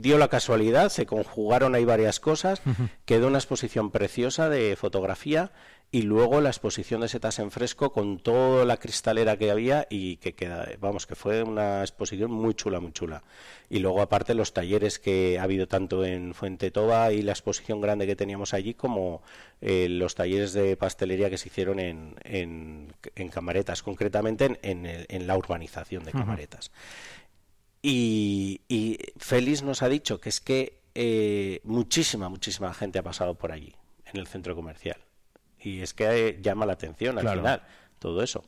dio la casualidad, se conjugaron ahí varias cosas, quedó una exposición preciosa de fotografía y luego la exposición de setas en fresco con toda la cristalera que había y que queda, vamos, que fue una exposición muy chula, muy chula. Y luego aparte los talleres que ha habido tanto en Fuente Toba y la exposición grande que teníamos allí como eh, los talleres de pastelería que se hicieron en, en, Camaretas, concretamente en, en, la urbanización de Camaretas. Y, y Félix nos ha dicho que es que eh, muchísima, muchísima gente ha pasado por allí, en el centro comercial y es que llama la atención al final todo eso.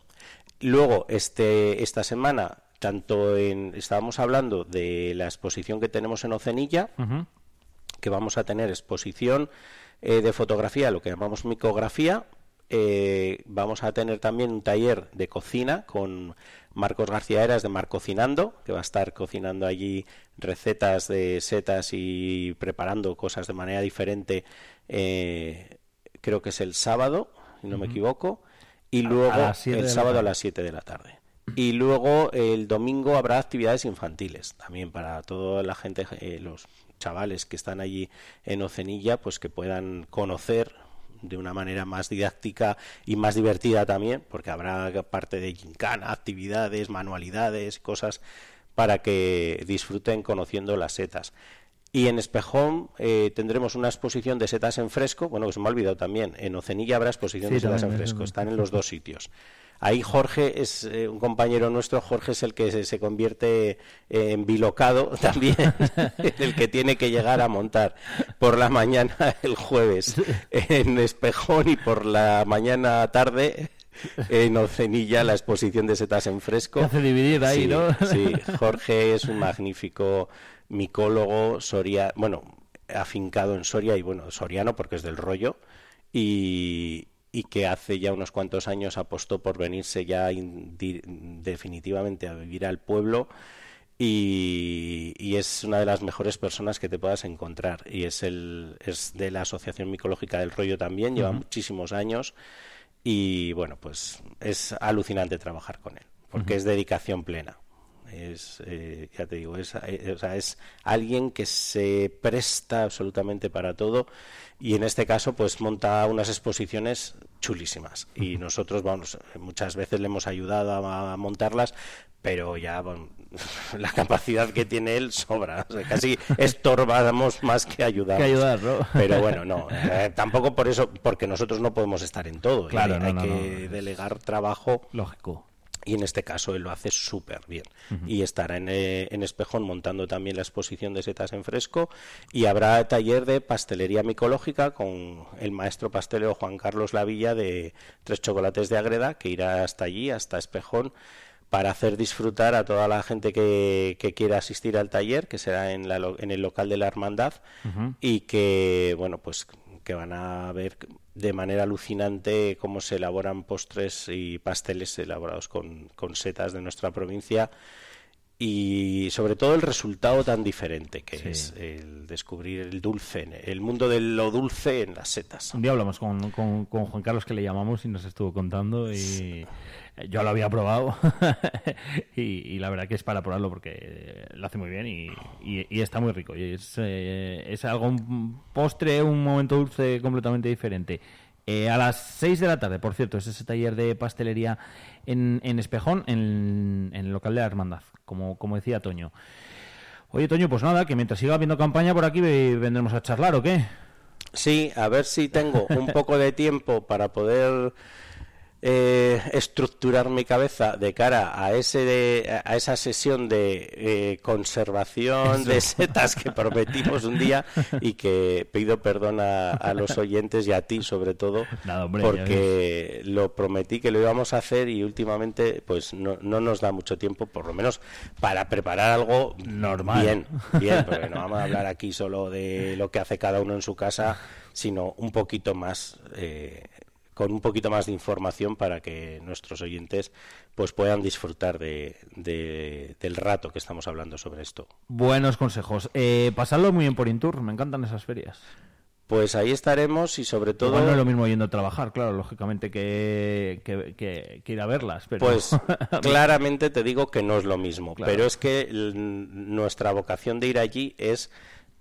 Luego, este, esta semana, tanto en, estábamos hablando de la exposición que tenemos en Ocenilla, que vamos a tener exposición eh, de fotografía, lo que llamamos micografía. Eh, vamos a tener también un taller de cocina con Marcos García Eras de Mar Cocinando, que va a estar cocinando allí recetas de setas y preparando cosas de manera diferente eh, creo que es el sábado, si no me equivoco, y luego el sábado a las 7 de la tarde. Y luego el domingo habrá actividades infantiles también para toda la gente, eh, los chavales que están allí en Ocenilla, pues que puedan conocer de una manera más didáctica y más divertida también, porque habrá parte de gincana, actividades, manualidades, cosas para que disfruten conociendo las setas. Y en Espejón eh, tendremos una exposición de setas en fresco, bueno, que se me ha olvidado también, en Ocenilla habrá exposición de setas en fresco, están en los dos sitios. Ahí Jorge es eh, un compañero nuestro, Jorge es el que se, convierte en bilocado también, el que tiene que llegar a montar por la mañana el jueves en Espejón y por la mañana tarde en Ocenilla la exposición de setas en fresco. hace dividir ahí, ¿no? sí, Jorge es un magnífico micólogo, Soria, bueno, afincado en Soria y bueno, soriano porque es del rollo y, que hace ya unos cuantos años apostó por venirse ya definitivamente a vivir al pueblo y, es una de las mejores personas que te puedas encontrar. Y es el es de la Asociación Micológica del Rollo también, lleva muchísimos años y bueno, pues es alucinante trabajar con él porque es dedicación plena es eh, ya te digo es, eh, o sea, es alguien que se presta absolutamente para todo y en este caso pues monta unas exposiciones chulísimas y nosotros vamos muchas veces le hemos ayudado a, montarlas pero ya la capacidad que tiene él sobra casi estorbamos más que ayudar pero bueno no eh, tampoco por eso porque nosotros no podemos estar en todo claro, hay que delegar trabajo lógico y en este caso él lo hace súper bien. Y estará en, eh, en, Espejón montando también la exposición de setas en fresco. Y habrá taller de pastelería micológica con el maestro pastelero Juan Carlos Lavilla de Tres Chocolates de Agreda que irá hasta allí, hasta Espejón para hacer disfrutar a toda la gente que, que quiera asistir al taller, que será en, la, en el local de la Hermandad, y que, bueno, pues que van a ver de manera alucinante cómo se elaboran postres y pasteles elaborados con, con setas de nuestra provincia y sobre todo el resultado tan diferente que es el descubrir el dulce, el mundo de lo dulce en las setas. Un día hablamos con, con, con Juan Carlos que le llamamos y nos estuvo contando y yo lo había probado y, la verdad que es para probarlo porque lo hace muy bien y, y, está muy rico. Y es, eh, es algo, un postre, un momento dulce completamente diferente. Eh, a las 6 de la tarde, por cierto, es ese taller de pastelería en, en Espejón, en, en, el local de la Hermandad, como, como decía Toño. Oye, Toño, pues nada, que mientras siga habiendo campaña por aquí vendremos a charlar, ¿o qué? Sí, a ver si tengo un poco de tiempo para poder eh, estructurar mi cabeza de cara a ese a esa sesión de eh, conservación de setas que prometimos un día y que pido perdón a, los oyentes y a ti sobre todo porque lo prometí que lo íbamos a hacer y últimamente pues no, no nos da mucho tiempo por lo menos para preparar algo normal. bien bien porque no vamos a hablar aquí solo de lo que hace cada uno en su casa sino un poquito más eh, con un poquito más de información para que nuestros oyentes pues puedan disfrutar de, del rato que estamos hablando sobre esto. Buenos consejos. Eh, pasadlo muy bien por Intur, me encantan esas ferias. Pues ahí estaremos y sobre todo... Igual no es lo mismo yendo a trabajar, claro, lógicamente que, que, que- que ir a verlas, pero... Pues claramente te digo que no es lo mismo, Claro. pero es que nuestra vocación de ir allí es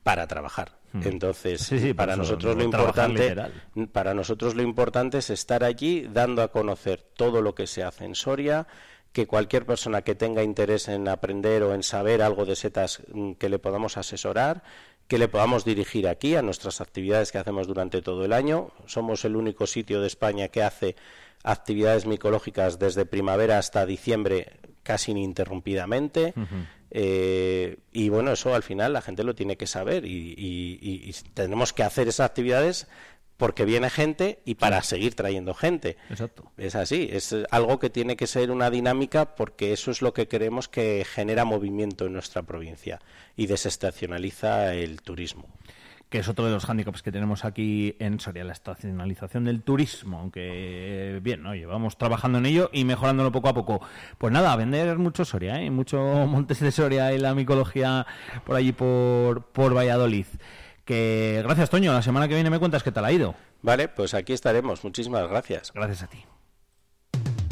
para trabajar. Entonces, Hmm. Sí, sí, por para nosotros lo no importante, literal. para nosotros lo importante es estar allí dando a conocer todo lo que se hace en Soria, que cualquier persona que tenga interés en aprender o en saber algo de setas mm, que le podamos asesorar, que le podamos dirigir aquí a nuestras actividades que hacemos durante todo el año. Somos el único sitio de España que hace actividades micológicas desde primavera hasta diciembre casi ininterrumpidamente. Eh, y bueno, eso al final la gente lo tiene que saber y, y- y- y tenemos que hacer esas actividades porque viene gente y para seguir trayendo gente. Exacto. Es así, es algo que tiene que ser una dinámica porque eso es lo que queremos que genera movimiento en nuestra provincia y desestacionaliza el turismo. Que es otro de los hándicaps que tenemos aquí en Soria, la estacionalización del turismo, aunque eh, bien, ¿no? llevamos trabajando en ello y mejorándolo poco a poco. Pues nada, a vender mucho Soria, ¿eh? mucho Montes de Soria y la micología por allí por, por Valladolid. Que gracias, Toño, la semana que viene me cuentas qué tal ha ido. Vale, pues aquí estaremos. Muchísimas gracias. Gracias a ti.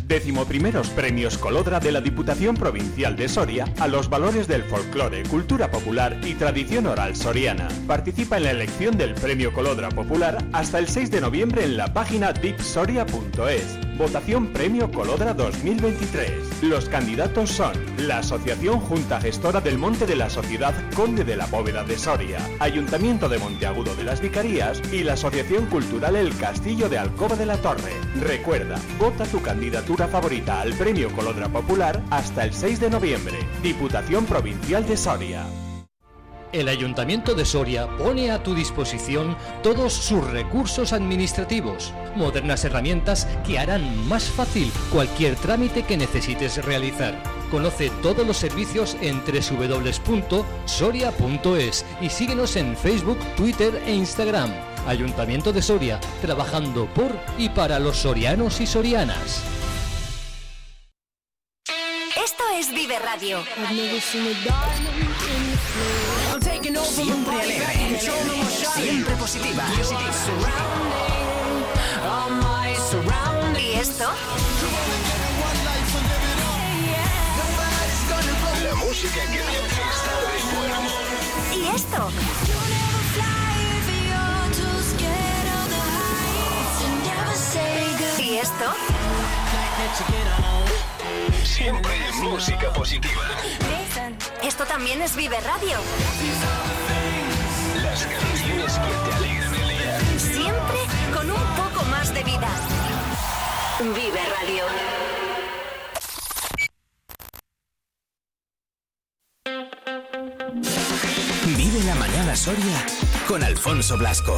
Decimoprimeros Premios Colodra de la Diputación Provincial de Soria a los valores del folclore, cultura popular y tradición oral soriana. Participa en la elección del Premio Colodra Popular hasta el 6 de noviembre en la página dipsoria.es. Votación Premio Colodra 2023. Los candidatos son la Asociación Junta Gestora del Monte de la Sociedad Conde de la Bóveda de Soria, Ayuntamiento de Monteagudo de las Vicarías y la Asociación Cultural El Castillo de Alcoba de la Torre. Recuerda, vota tu candidatura favorita al Premio Colodra Popular hasta el 6 de noviembre. Diputación Provincial de Soria. El Ayuntamiento de Soria pone a tu disposición todos sus recursos administrativos, modernas herramientas que harán más fácil cualquier trámite que necesites realizar. Conoce todos los servicios en www.soria.es y síguenos en Facebook, Twitter e Instagram. Ayuntamiento de Soria, trabajando por y para los sorianos y sorianas. Es Vive Radio. Siempre alegre, siempre positiva. ¿Y esto? La música que te. ¿Y esto? ¿Y esto? Siempre música positiva. Esto también es Vive Radio. Las canciones que te alegran el día. Siempre con un poco más de vida. Vive Radio. Vive la mañana Soria con Alfonso Blasco.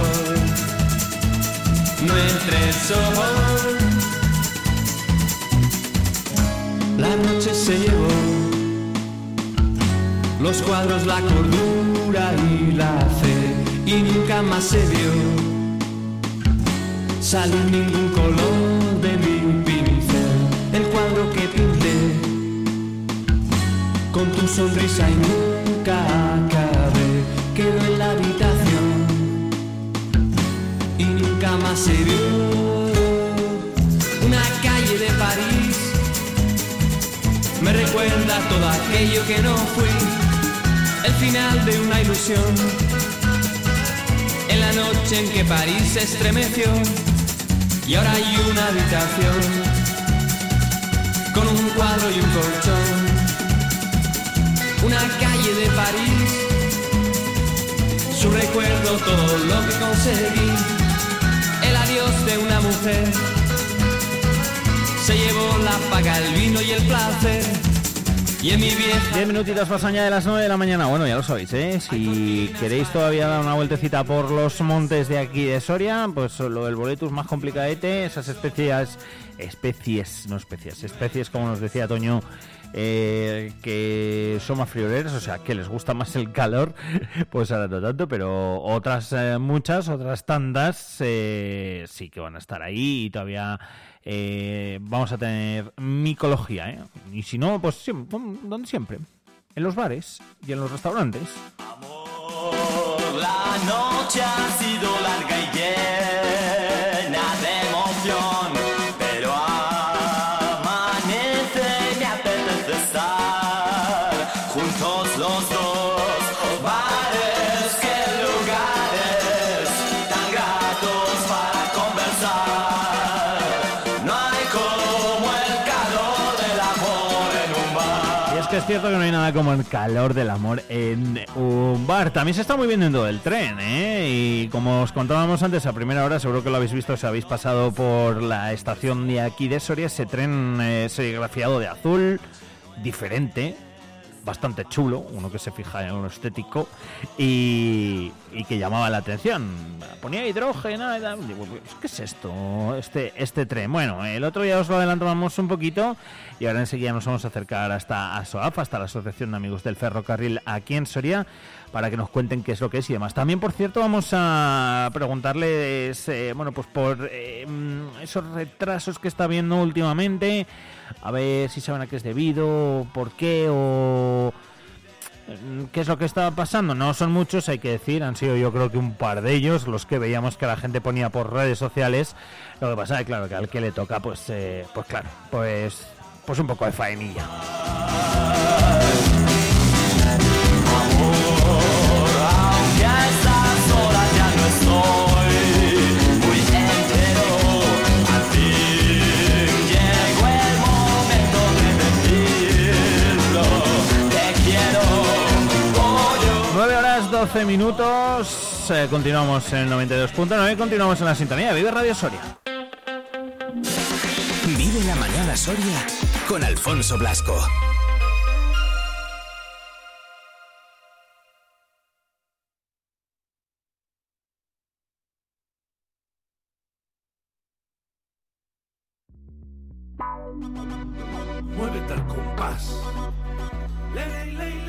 La noche se llevó los cuadros, la cordura y la fe. Y nunca más se vio sale ningún color de mi pincel. El cuadro que pinté con tu sonrisa y nunca acabé. Una calle de París. Me recuerda todo aquello que no fui. El final de una ilusión. En la noche en que París se estremeció. Y ahora hay una habitación. Con un cuadro y un colchón. Una calle de París, su recuerdo, todo lo que conseguí, de una mujer. Se llevó la paga, el vino y el placer. Y en mi vieja 10 minutitos pasan ya de las 9 de la mañana. Bueno, ya lo sabéis, ¿eh? Si queréis todavía dar una vueltecita por los montes de aquí de Soria, pues lo del boletus más complicadete, esas especies, especies, no especies, especies como nos decía Toño, eh, que son más frioleras, o sea, que les gusta más el calor, pues ahora no tanto, pero otras eh, muchas, otras tantas, eh, sí que van a estar ahí y todavía eh, vamos a tener micología. Y si no, pues siempre, donde siempre, en los bares y en los restaurantes. La noche ha es cierto que no hay nada como el calor del amor en un bar. También se está muy bien dentro del tren, ¿eh? Y como os contábamos antes a primera hora, seguro que lo habéis visto si habéis pasado por la estación de aquí de Soria, ese tren eh, serigrafiado de azul, diferente, bastante chulo, uno que se fija en lo estético y, que llamaba la atención. Ponía hidrógeno, pues, ¿qué es esto? Este, este tren. Bueno, el otro día os lo adelantamos un poquito y ahora enseguida nos vamos a acercar hasta ASOAF, hasta la Asociación de Amigos del Ferrocarril aquí en Soria, para que nos cuenten qué es lo que es y demás. También, por cierto, vamos a preguntarles, eh, bueno, pues por eh, mm, esos retrasos que está habiendo últimamente, a ver si saben a qué es debido, por qué o mm, qué es lo que está pasando. No son muchos, hay que decir, han sido yo creo que un par de ellos los que veíamos que la gente ponía por redes sociales. Lo que pasa es claro que al que le toca, pues, eh, pues claro, pues, pues un poco de faenilla. 12 minutos. eh, continuamos en el 92.9 y continuamos en la sintonía. Vive Radio Soria. Vive la mañana Soria con Alfonso Blasco. Muévete al compás. Lele, lele,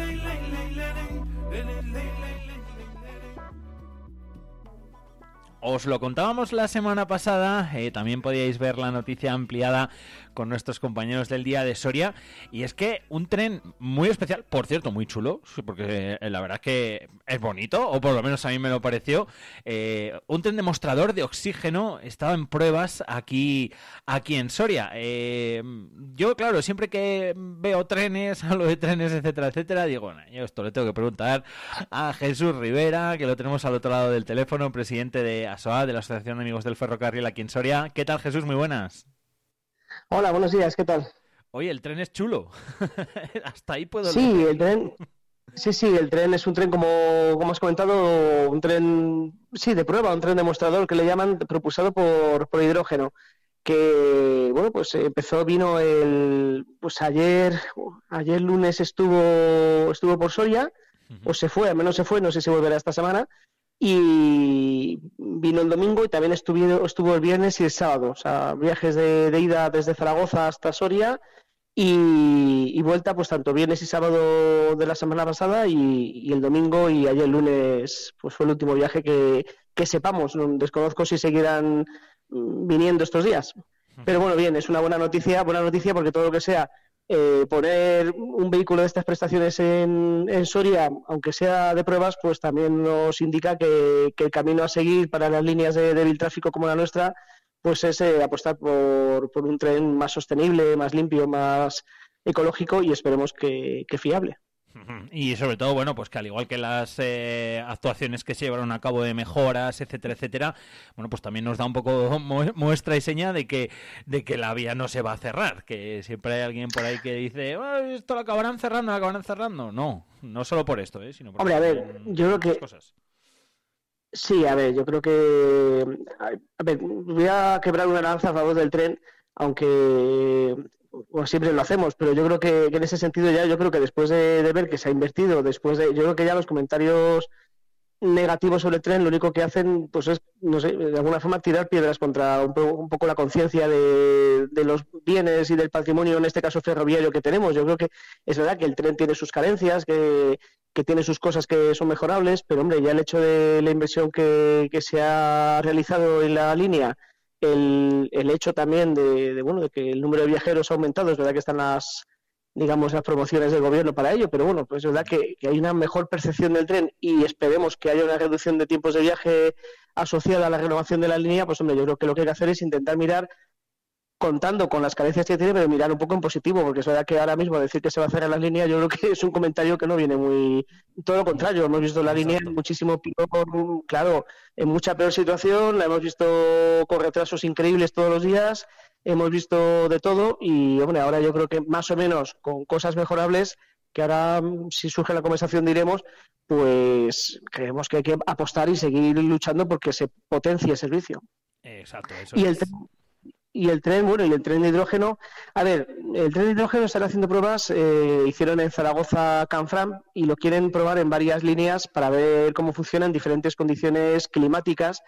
Os lo contábamos la semana pasada, eh, también podíais ver la noticia ampliada con nuestros compañeros del día de Soria, y es que un tren muy especial, por cierto, muy chulo, porque eh, la verdad es que es bonito, o por lo menos a mí me lo pareció, eh, un tren demostrador de oxígeno estaba en pruebas aquí, aquí en Soria. Yo, claro, siempre que veo trenes, hablo de trenes, etcétera, etcétera, digo, "Nah, yo esto le tengo que preguntar a Jesús Rivera, que lo tenemos al otro lado del teléfono, presidente de ASOA, de la Asociación de Amigos del Ferrocarril aquí en Soria. ¿Qué tal, Jesús? Muy buenas. Hola, buenos días, ¿qué tal? Oye, el tren es chulo. Hasta ahí puedo Sí, leer. el tren. Sí, sí, el tren es un tren, como, como has comentado, un tren, sí, de prueba, un tren demostrador que le llaman propulsado por, por hidrógeno. Que, bueno, pues empezó, vino el, pues ayer, ayer lunes estuvo, estuvo por Soria, o se fue, al menos se fue, no sé si volverá esta semana, y vino el domingo y también estuvo, estuvo el viernes y el sábado, o sea, viajes de, de ida desde Zaragoza hasta Soria y, y vuelta pues tanto viernes y sábado de la semana pasada y, y el domingo y ayer lunes pues fue el último viaje que, que sepamos, no- desconozco si seguirán mm, viniendo estos días. Pero bueno, bien, es una buena noticia, buena noticia porque todo lo que sea eh, poner un vehículo de estas prestaciones en, Soria, aunque sea de pruebas, pues también nos indica que, el camino a seguir para las líneas de débil tráfico como la nuestra, pues es eh, apostar por, por un tren más sostenible, más limpio, más ecológico y esperemos que, que fiable. Y sobre todo, bueno, pues que al igual que las eh, actuaciones que se llevaron a cabo de mejoras, etcétera, etcétera, bueno, pues también nos da un poco mu- muestra y seña de que, de que la vía no se va a cerrar, que siempre hay alguien por ahí que dice, "Ah, esto lo acabarán cerrando, lo acabarán cerrando. No, no solo por esto, ¿eh? sino por Hombre, a ver, yo creo que Sí, a ver, yo creo que. A ver, voy a quebrar una lanza a favor del tren, aunque siempre lo hacemos, pero yo creo que, en ese sentido ya, yo creo que después de, ver que se ha invertido, después de. Yo creo que ya los comentarios negativos sobre el tren lo único que hacen pues es, de alguna forma tirar piedras contra un, po- un poco la conciencia de, de los bienes y del patrimonio, en este caso ferroviario, que tenemos. Yo creo que es verdad que el tren tiene sus carencias, que, que tiene sus cosas que son mejorables, pero hombre, ya el hecho de la inversión que, que se ha realizado en la línea, el, el hecho también de, de, bueno, de que el número de viajeros ha aumentado, es verdad que están las digamos las promociones del gobierno para ello, pero bueno, pues es verdad que, que hay una mejor percepción del tren y esperemos que haya una reducción de tiempos de viaje asociada a la renovación de la línea, pues hombre, yo creo que lo que hay que hacer es intentar mirar contando con las carencias que tiene, pero mirar un poco en positivo, porque es verdad que ahora mismo decir que se va a cerrar la línea, yo creo que es un comentario que no viene muy... Todo lo contrario, hemos visto la línea muchísimo peor, claro, en mucha peor situación, la hemos visto con retrasos increíbles todos los días, hemos visto de todo y, hombre, ahora yo creo que más o menos con cosas mejorables, que ahora mm, si surge la conversación diremos, pues creemos que hay que apostar y seguir luchando porque se potencie el servicio. Exacto, eso Y el es. Y el tren, bueno, y el tren de hidrógeno, a ver, el tren de hidrógeno están haciendo pruebas, eh, hicieron en Zaragoza Canfram y lo quieren probar en varias líneas para ver cómo funciona en diferentes condiciones climáticas,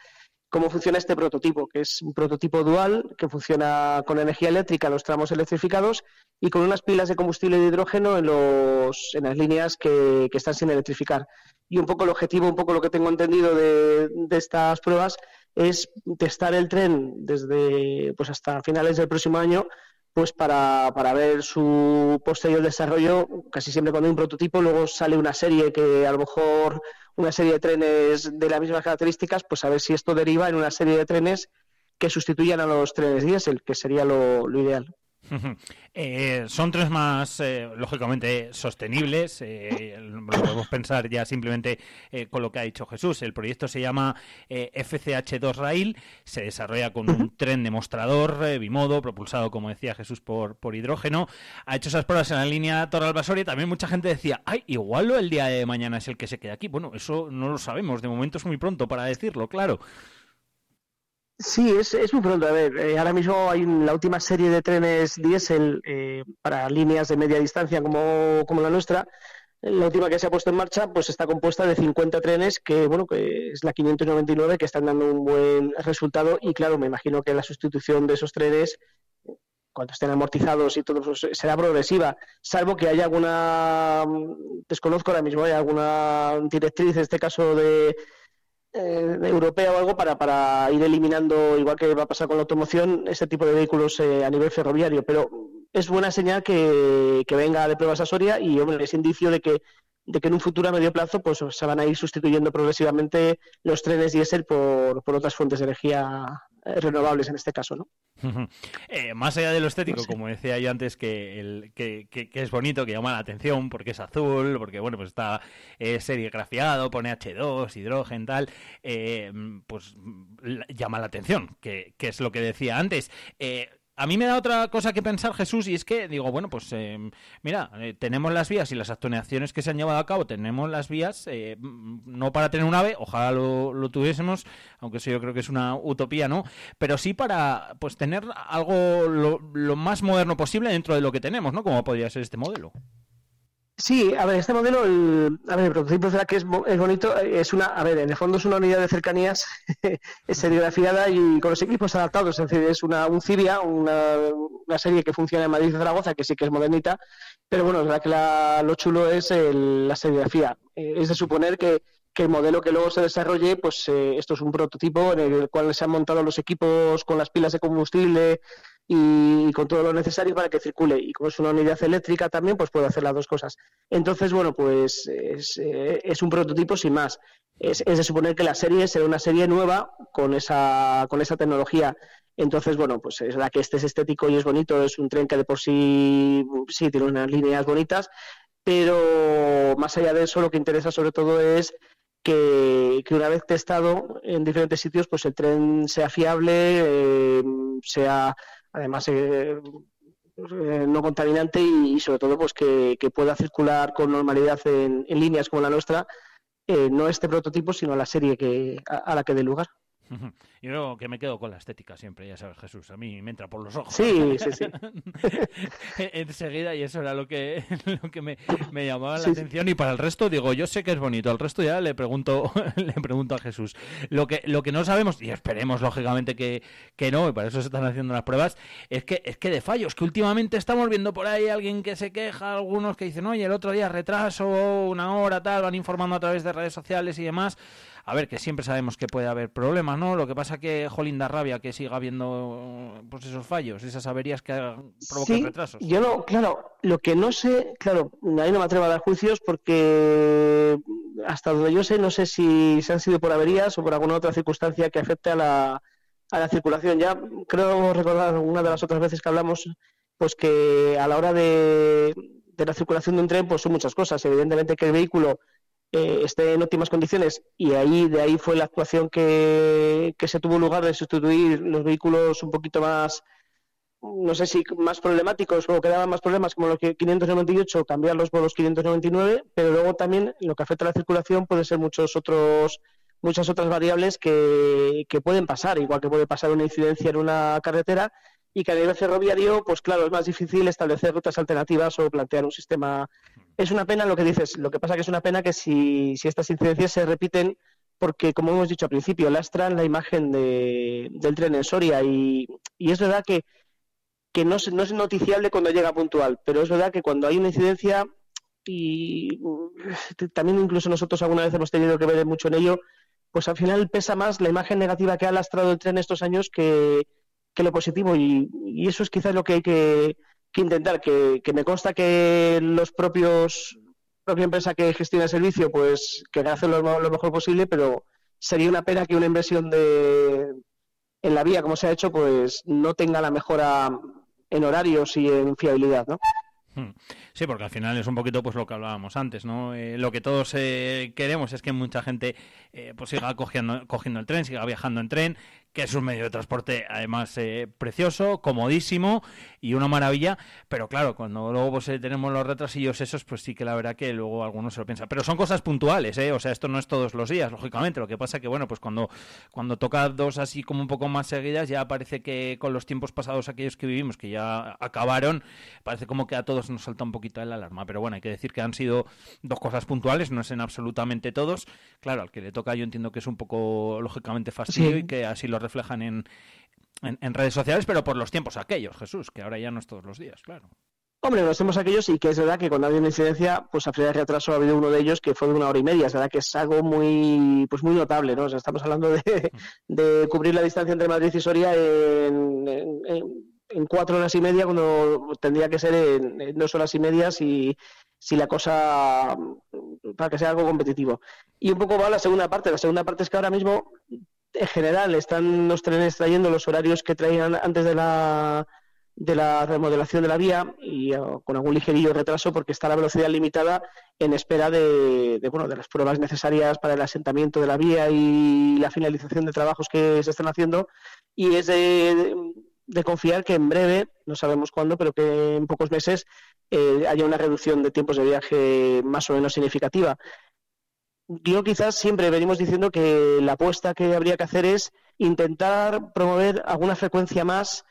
cómo funciona este prototipo, que es un prototipo dual que funciona con energía eléctrica en los tramos electrificados y con unas pilas de combustible de hidrógeno en, los, en las líneas que, que están sin electrificar. Y un poco el objetivo, un poco lo que tengo entendido de, de estas pruebas es testar el tren desde pues hasta finales del próximo año pues para, para ver su posterior desarrollo casi siempre cuando hay un prototipo. Luego sale una serie que a lo mejor una serie de trenes de las mismas características pues a ver si esto deriva en una serie de trenes que sustituyan a los trenes diésel que sería lo, lo ideal Eh, son tres más, eh, lógicamente, sostenibles. eh, lo podemos pensar ya simplemente con lo que ha dicho Jesús. El proyecto se llama eh, FCH2 Rail. Se desarrolla con un tren demostrador bimodo, propulsado, como decía Jesús, por, por hidrógeno. Ha hecho esas pruebas en la línea Torre-Albasoria. También mucha gente decía, ay, igual lo el día de mañana es el que se queda aquí. Bueno, eso no lo sabemos. De momento es muy pronto para decirlo, claro. Sí, es, es muy pronto. A ver, eh, ahora mismo hay la última serie de trenes diésel eh, para líneas de media distancia como, como la nuestra. La última que se ha puesto en marcha pues está compuesta de 50 trenes que, bueno, que es la 599 que están dando un buen resultado y claro, me imagino que la sustitución de esos trenes cuando estén amortizados y todo pues, será progresiva, salvo que haya alguna, mm, desconozco ahora mismo, hay alguna directriz, en este caso de, eh, europea o algo para, para ir eliminando, igual que va a pasar con la automoción, este tipo de vehículos eh, a nivel ferroviario. Pero es buena señal que, que venga de pruebas a Soria y hombre, es indicio de que de que en un futuro a medio plazo pues se van a ir sustituyendo progresivamente los trenes diésel por, por otras fuentes de energía renovables en este caso, ¿no? Eh, más allá de lo estético, como decía yo antes, que, el, que, que, que, es bonito, que llama la atención porque es azul, porque bueno, pues está eh, serigrafiado, pone H2, hidrógeno, tal, eh, pues llama la atención, que, es lo que decía antes. A mí me da otra cosa que pensar, Jesús, y es que digo, bueno, pues eh, mira, eh, tenemos las vías y las actualizaciones que se han llevado a cabo, tenemos las vías, eh, no para tener un ave, ojalá lo, lo, tuviésemos, aunque eso yo creo que es una utopía, ¿no? Pero sí para, pues, tener algo lo, lo más moderno posible dentro de lo que tenemos, ¿no? Como podría ser este modelo. Sí, a ver, este modelo, el, a ver, el prototipo verdad que es, es, bonito, es una, a ver, en el fondo es una unidad de cercanías serigrafiada y con los equipos adaptados, es decir, es una, un Cibia, una, una serie que funciona en Madrid y Zaragoza, que sí que es modernita, pero bueno, es verdad que la, lo chulo es el, la serigrafía. Eh, es de suponer que, que el modelo que luego se desarrolle, pues eh, esto es un prototipo en el cual se han montado los equipos con las pilas de combustible y, con todo lo necesario para que circule. Y como es una unidad eléctrica también, pues puede hacer las dos cosas. Entonces, bueno, pues es, eh, es un prototipo sin más. Es, es, de suponer que la serie será una serie nueva con esa, con esa tecnología. Entonces, bueno, pues es la que este es estético y es bonito, es un tren que de por sí, sí tiene unas líneas bonitas. pero más allá de eso lo que interesa sobre todo es que, que una vez testado en diferentes sitios, pues el tren sea fiable, eh, sea además eh, eh, no contaminante y, sobre todo pues que, pueda circular con normalidad en, líneas como la nuestra, eh, no este prototipo, sino la serie que, a la que dé lugar. Yo creo que me quedo con la estética siempre, ya sabes, Jesús. A mí me entra por los ojos. Sí, sí, sí. Enseguida, y eso era lo que, lo que me, me llamaba la atención. Y para el resto, digo, yo sé que es bonito. Al resto ya le pregunto, le pregunto a Jesús. Lo que, lo que no sabemos, y esperemos lógicamente que, que no, y para eso se están haciendo las pruebas, es que, es que de fallos, que últimamente estamos viendo por ahí alguien que se queja, algunos que dicen, oye, el otro día retraso, una hora, tal, van informando a través de redes sociales y demás. A ver, que siempre sabemos que puede haber problemas, ¿no? Lo que pasa que, jolín, da rabia que siga habiendo pues esos fallos, esas averías que provocan Sí, retrasos. yo no, claro, lo que no sé, claro, ahí no me atrevo a dar juicios porque hasta donde yo sé, no sé si se han sido por averías o por alguna otra circunstancia que afecte a la, a la circulación. Ya creo recordar una de las otras veces que hablamos, pues que a la hora de, de la circulación de un tren, pues son muchas cosas. Evidentemente que el vehículo eh, esté en óptimas condiciones y ahí de ahí fue la actuación que, que se tuvo lugar de sustituir los vehículos un poquito más no sé si más problemáticos o que daban más problemas como los que 598 cambiarlos por los 599 pero luego también lo que afecta a la circulación puede ser muchos otros muchas otras variables que, que pueden pasar igual que puede pasar una incidencia en una carretera y que a nivel ferroviario, pues claro, es más difícil establecer rutas alternativas o plantear un sistema. Es una pena lo que dices, lo que pasa que es una pena que si, si estas incidencias se repiten, porque como hemos dicho al principio, lastran la imagen de, del tren en Soria y, y es verdad que, que no, no es noticiable cuando llega puntual, pero es verdad que cuando hay una incidencia y mm, también incluso nosotros alguna vez hemos tenido que ver mucho en ello, pues al final pesa más la imagen negativa que ha lastrado el tren estos años que, que lo positivo y, y, eso es quizás lo que hay que, intentar, que, que, me consta que los propios propia empresa que gestiona el servicio pues que hace lo, lo, mejor posible, pero sería una pena que una inversión de en la vía como se ha hecho pues no tenga la mejora en horarios y en fiabilidad, ¿no? Hmm. Sí, porque al final es un poquito pues lo que hablábamos antes, ¿no? Eh, lo que todos eh, queremos es que mucha gente eh, pues siga cogiendo, cogiendo el tren, siga viajando en tren, que es un medio de transporte además eh, precioso, comodísimo y una maravilla, pero claro, cuando luego pues, eh, tenemos los retrasillos esos, pues sí que la verdad que luego algunos se lo piensan. Pero son cosas puntuales, ¿eh? O sea, esto no es todos los días, lógicamente. Lo que pasa que, bueno, pues cuando, cuando toca dos así como un poco más seguidas, ya parece que con los tiempos pasados aquellos que vivimos, que ya acabaron, parece como que a todos nos salta un poquito el alarma. Pero bueno, hay que decir que han sido dos cosas puntuales, no es en absolutamente todos. Claro, al que le toca yo entiendo que es un poco, lógicamente, fastidio sí. y que así lo reflejan en, en, en, redes sociales, pero por los tiempos aquellos, Jesús, que ahora ya no es todos los días, claro. Hombre, los tiempos aquellos y que es verdad que cuando ha habido una incidencia, pues a final de retraso ha habido uno de ellos que fue de una hora y media, es verdad que es algo muy pues muy notable, ¿no? O sea, estamos hablando de, de cubrir la distancia entre Madrid y Soria en, en, en, cuatro horas y media cuando tendría que ser en, en dos horas y media si, si la cosa para que sea algo competitivo. Y un poco va la segunda parte. La segunda parte es que ahora mismo en general están los trenes trayendo los horarios que traían antes de la de la remodelación de la vía y uh, con algún ligerillo retraso porque está la velocidad limitada en espera de, bueno de las pruebas necesarias para el asentamiento de la vía y la finalización de trabajos que se están haciendo. Y es de, de confiar que en breve no sabemos cuándo pero que en pocos meses eh, haya una reducción de tiempos de viaje más o menos significativa yo quizás siempre venimos diciendo que la apuesta que habría que hacer es intentar promover alguna frecuencia más,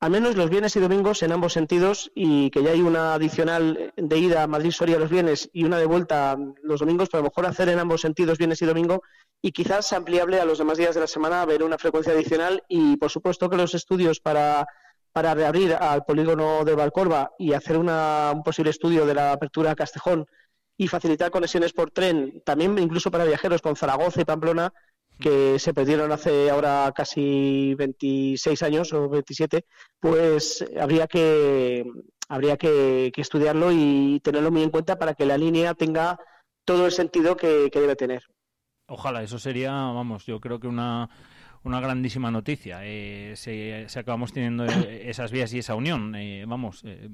al menos los viernes y domingos en ambos sentidos, y que ya hay una adicional de ida a Madrid-Soria los viernes y una de vuelta los domingos, pero a lo mejor hacer en ambos sentidos viernes y domingo, y quizás ampliable a los demás días de la semana, ver una frecuencia adicional, y por supuesto que los estudios para para reabrir al polígono de Valcorba y hacer una, un posible estudio de la apertura a Castejón y facilitar conexiones por tren, también incluso para viajeros con Zaragoza y Pamplona, que se perdieron hace ahora casi 26 años o 27, pues habría que habría que, estudiarlo y tenerlo muy en cuenta para que la línea tenga todo el sentido que, debe tener. Ojalá, eso sería, vamos, yo creo que una una grandísima noticia. Eh, si, acabamos teniendo esas vías y esa unión, eh, vamos, eh,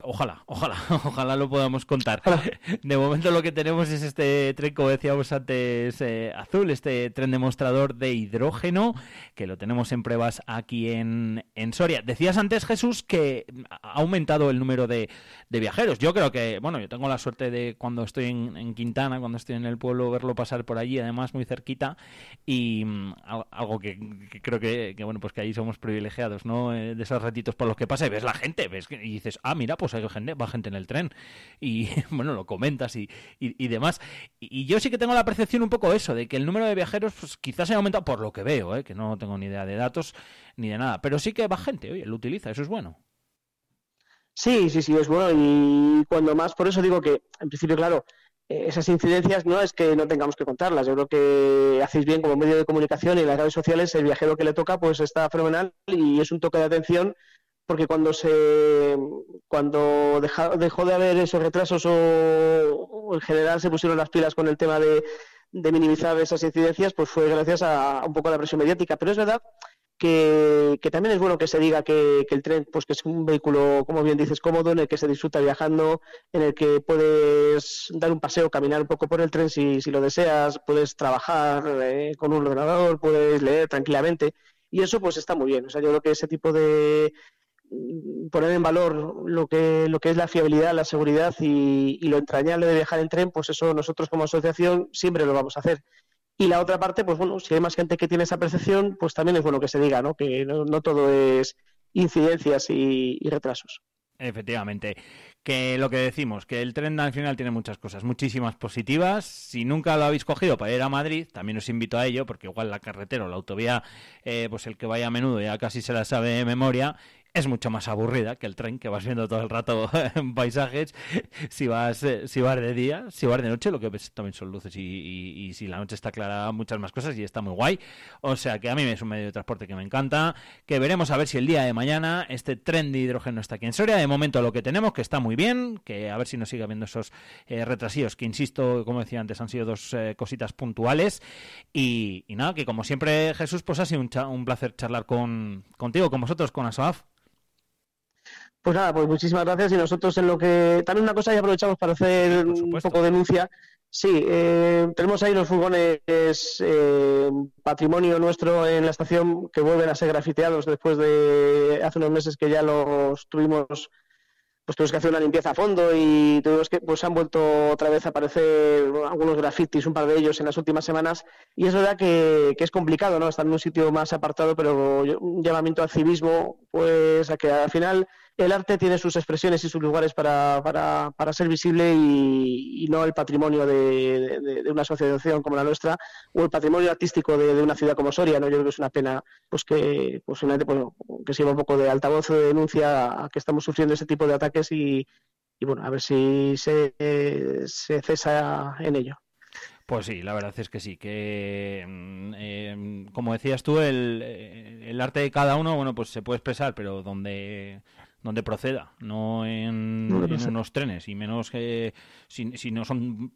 Ojalá, ojalá, ojalá lo podamos contar. De momento lo que tenemos es este tren, como decíamos antes, eh, azul, este tren demostrador de hidrógeno, que lo tenemos en pruebas aquí en, en Soria. Decías antes, Jesús, que ha aumentado el número de, de viajeros. Yo creo que, bueno, yo tengo la suerte de cuando estoy en, en Quintana, cuando estoy en el pueblo, verlo pasar por allí, además muy cerquita, y mm, al- algo que, que creo que, que, bueno, pues que ahí somos privilegiados, ¿no? Eh, de esos ratitos por los que pasa y ves la gente, ves que- y dices, ah, mira, pues hay gente, va gente en el tren. Y bueno, lo comentas y, y, demás. Y, yo sí que tengo la percepción un poco eso, de que el número de viajeros pues, quizás haya aumentado por lo que veo, ¿eh? que no tengo ni idea de datos ni de nada. Pero sí que va gente, oye, lo utiliza, eso es bueno. Sí, sí, sí, es bueno. Y cuando más, por eso digo que, en principio, claro, eh, esas incidencias no es que no tengamos que contarlas. Yo creo que hacéis bien como medio de comunicación y las redes sociales, el viajero que le toca, pues está fenomenal y es un toque de atención porque cuando se cuando deja- dejó de haber esos retrasos o, en general se pusieron las pilas con el tema de, minimizar esas incidencias, pues fue gracias a, un poco a la presión mediática. Pero es verdad que, que también es bueno que se diga que, el tren pues que es un vehículo, como bien dices, cómodo, en el que se disfruta viajando, en el que puedes dar un paseo, caminar un poco por el tren si, si lo deseas, puedes trabajar eh, con un ordenador, puedes leer tranquilamente. Y eso pues está muy bien. O sea, yo creo que ese tipo de poner en valor lo que, lo que es la fiabilidad, la seguridad y, lo entrañable de viajar en tren, pues eso nosotros como asociación siempre lo vamos a hacer. Y la otra parte, pues bueno, si hay más gente que tiene esa percepción, pues también es bueno que se diga, ¿no? Que no, todo es incidencias y, y retrasos. Efectivamente. Que lo que decimos, que el tren al final tiene muchas cosas, muchísimas positivas. Si nunca lo habéis cogido para ir a Madrid, también os invito a ello, porque igual la carretera o la autovía, eh, pues el que vaya a menudo ya casi se la sabe de memoria. Es mucho más aburrida que el tren, que vas viendo todo el rato en paisajes. Si vas, eh, si vas de día, si vas de noche, lo que ves también son luces y, y- y si la noche está clara, muchas más cosas y está muy guay. O sea que a mí es un medio de transporte que me encanta. Que veremos a ver si el día de mañana este tren de hidrógeno está aquí en Soria. De momento lo que tenemos, que está muy bien, que a ver si nos sigue habiendo esos eh, que insisto, como decía antes, han sido dos eh, cositas puntuales. Y, nada, que como siempre, Jesús, pues ha sido un, placer charlar con, contigo, con vosotros, con ASOAF. Pues nada, pues muchísimas gracias y nosotros en lo que... También una cosa y aprovechamos para hacer un poco de denuncia. Sí, eh, tenemos ahí los furgones eh, patrimonio nuestro en la estación que vuelven a ser grafiteados después de hace unos meses que ya los tuvimos pues tuvimos que hacer una limpieza a fondo y tuvimos que pues han vuelto otra vez a aparecer algunos grafitis, un par de ellos en las últimas semanas y es verdad que, que es complicado, ¿no? Estar en un sitio más apartado, pero un llamamiento al civismo, pues a que al final el arte tiene sus expresiones y sus lugares para, para, para ser visible y, no el patrimonio de, de- una asociación como la nuestra o el patrimonio artístico de, de una ciudad como Soria, ¿no? Yo creo que es una pena pues que pues, finalmente, pues, que sirva un poco de altavoz de denuncia a que estamos sufriendo ese tipo de ataques y, y bueno, a ver si se, se cesa en ello. Pues sí, la verdad es que sí, que mm, eh, como decías tú, el, eh, el arte de cada uno, bueno, pues se puede expresar, pero donde donde proceda, no en, en unos trenes, y menos que si, si no son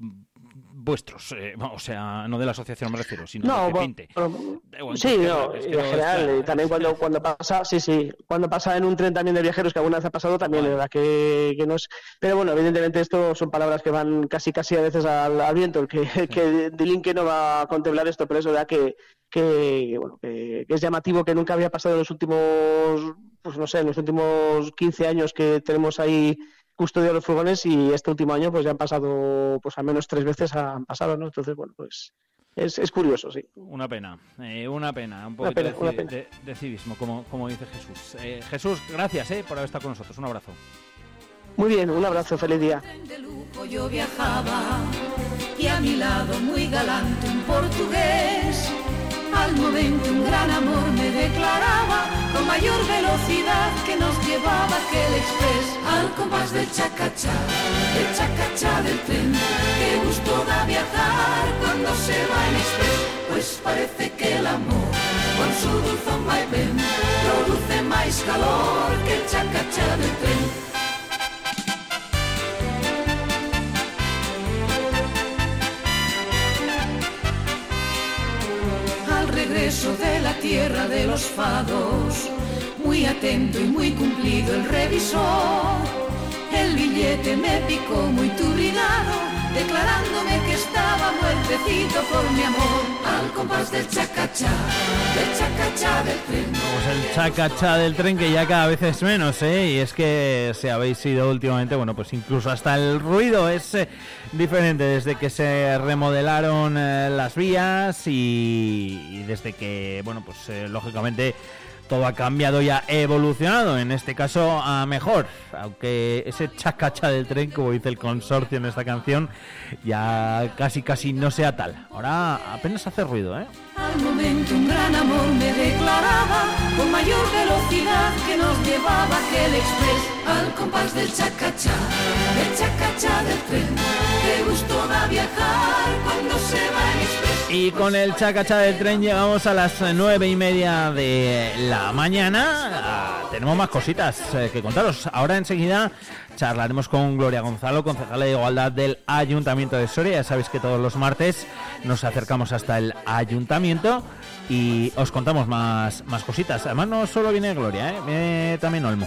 vuestros, eh, o sea, no de la asociación me refiero, sino No, de que bueno, pinte. bueno, igual, sí, no, es en que no general, está- también cuando, cuando pasa, sí, sí, cuando pasa en un tren también de viajeros, que alguna vez ha pasado, también, es verdad que, que no es... Pero bueno, evidentemente esto son palabras que van casi casi a veces al, al viento, el que, que Delinque no va a contemplar esto, pero es verdad que, que, bueno, que, que es llamativo que nunca había pasado en los últimos, pues no sé, en los últimos 15 años que tenemos ahí custodia de los furgones y este último año pues ya han pasado, pues al menos tres veces han pasado, ¿no? Entonces, bueno, pues es, es curioso, sí. Una pena, eh, una pena, un poquito pena, de, de- de civismo, como, como dice Jesús. Eh, Jesús, gracias eh, por haber estado con nosotros, un abrazo. Muy bien, un abrazo, feliz día. yo viajaba y a mi lado muy galante un portugués. Al momento un gran amor me declaraba con mayor velocidad que nos llevaba aquel express al compás del chacachá, del chacachá del tren. Qué gusto da viajar cuando se va en express, pues parece que el amor con su dulzón vaivén produce más calor que el chacachá del tren. De la tierra de los fados. Muy atento y muy cumplido el revisor. el billete me picó muy turbinado, declarándome que estaba muertecito por mi amor. Al compás del chacachá, del chacachá del tren. Pues el chacachá del tren que ya cada vez es menos, ¿eh? Y es que si habéis ido últimamente, bueno, pues incluso hasta el ruido es eh, diferente desde que se remodelaron eh, las vías y, desde que, bueno, pues eh, lógicamente todo ha cambiado y ha evolucionado, en este caso a mejor, aunque ese chacacha del tren, como dice el consorcio en esta canción, ya casi casi no sea tal. Ahora apenas hace ruido, ¿eh? Al momento un gran amor me declaraba con mayor velocidad que nos llevaba aquel express al compás del chacachá, del chacachá del tren. Qué gusto da viajar cuando se va en express. Y con el chacacha del tren llegamos a las nueve y media de la mañana. Ah, tenemos más cositas eh, que contaros. Ahora enseguida charlaremos con Gloria Gonzalo, concejala de Igualdad del Ayuntamiento de Soria. Ya sabéis que todos los martes nos acercamos hasta el Ayuntamiento y os contamos más, más cositas. Además no solo viene Gloria, ¿eh? viene también Olmo.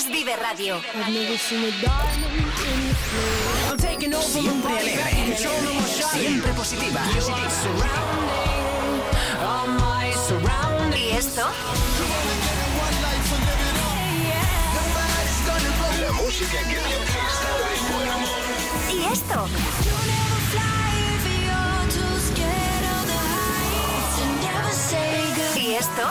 Es Vive Radio. Siempre alegre. Siempre positiva. ¿Y esto? La música que te hace estar de buen humor. ¿Y esto? ¿Y esto?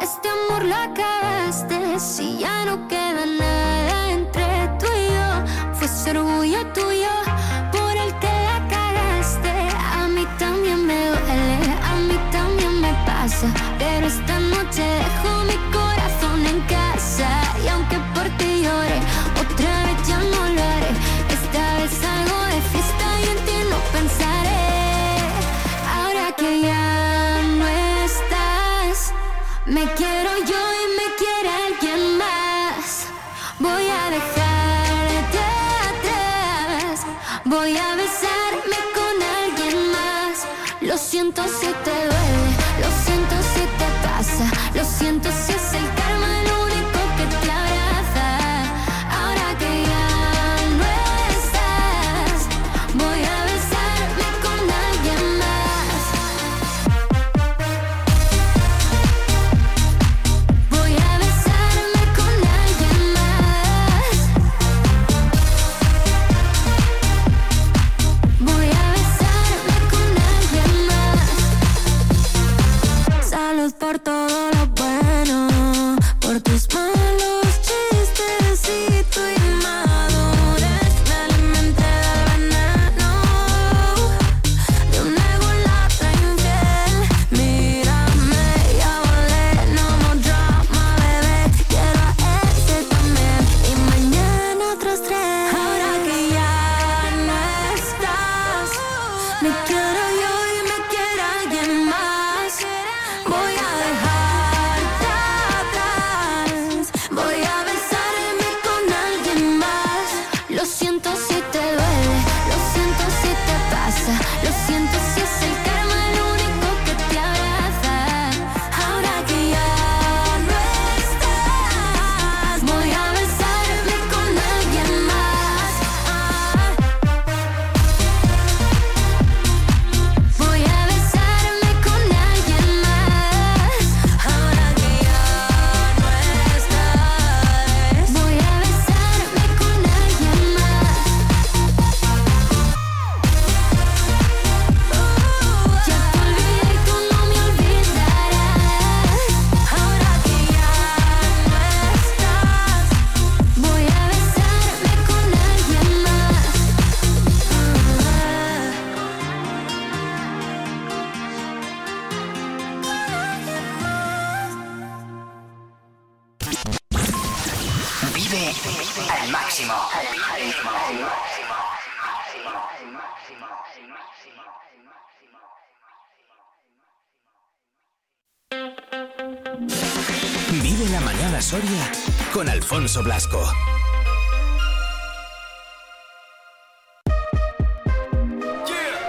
Este amor lo acabaste. Si ya no queda nada entre tú y yo, fue ese orgullo tuyo Lo siento si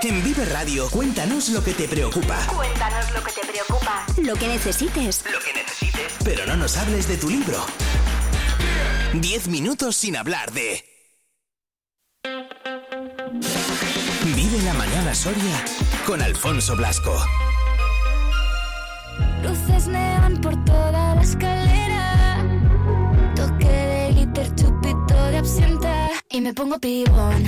En Vive Radio, cuéntanos lo que te preocupa. Cuéntanos lo que te preocupa. Lo que necesites. Lo que necesites. Pero no nos hables de tu libro. Diez minutos sin hablar de. Vive la mañana Soria con Alfonso Blasco. Luces neón por toda la escalera. Toque de glitter, chupito de absenta. Y me pongo pibón.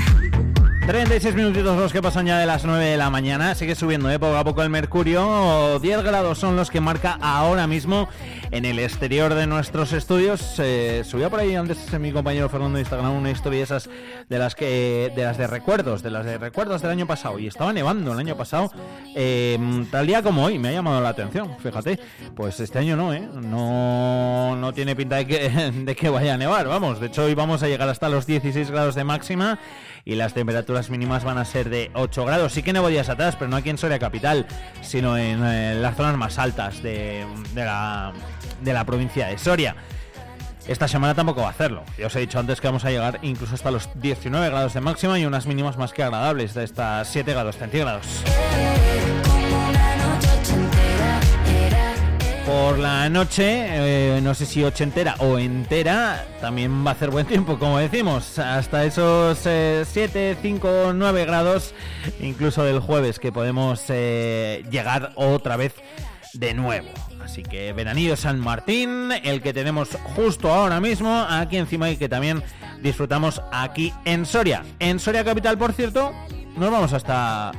36 minutitos los que pasan ya de las 9 de la mañana. Sigue subiendo ¿eh? poco a poco el mercurio. 10 grados son los que marca ahora mismo en el exterior de nuestros estudios. Eh, subía por ahí antes mi compañero Fernando de Instagram una historia de esas de las que de las de recuerdos, de las de recuerdos del año pasado. Y estaba nevando el año pasado, eh, tal día como hoy. Me ha llamado la atención, fíjate. Pues este año no, ¿eh? No, no tiene pinta de que, de que vaya a nevar. Vamos, de hecho hoy vamos a llegar hasta los 16 grados de máxima y las temperaturas mínimas van a ser de 8 grados. Sí que nevo días atrás, pero no aquí en Soria Capital, sino en, eh, las zonas más altas de, de la, de la provincia de Soria. Esta semana tampoco va a hacerlo. Ya os he dicho antes que vamos a llegar incluso hasta los 19 grados de máxima y unas mínimas más que agradables de estas 7 grados centígrados. Por la noche, eh, no sé si ochentera o entera, también va a hacer buen tiempo, como decimos, hasta esos 7, 5, 9 grados, incluso del jueves, que podemos eh, llegar otra vez de nuevo. Así que veranillo San Martín, el que tenemos justo ahora mismo, aquí encima y que también disfrutamos aquí en Soria. En Soria Capital, por cierto, nos vamos hasta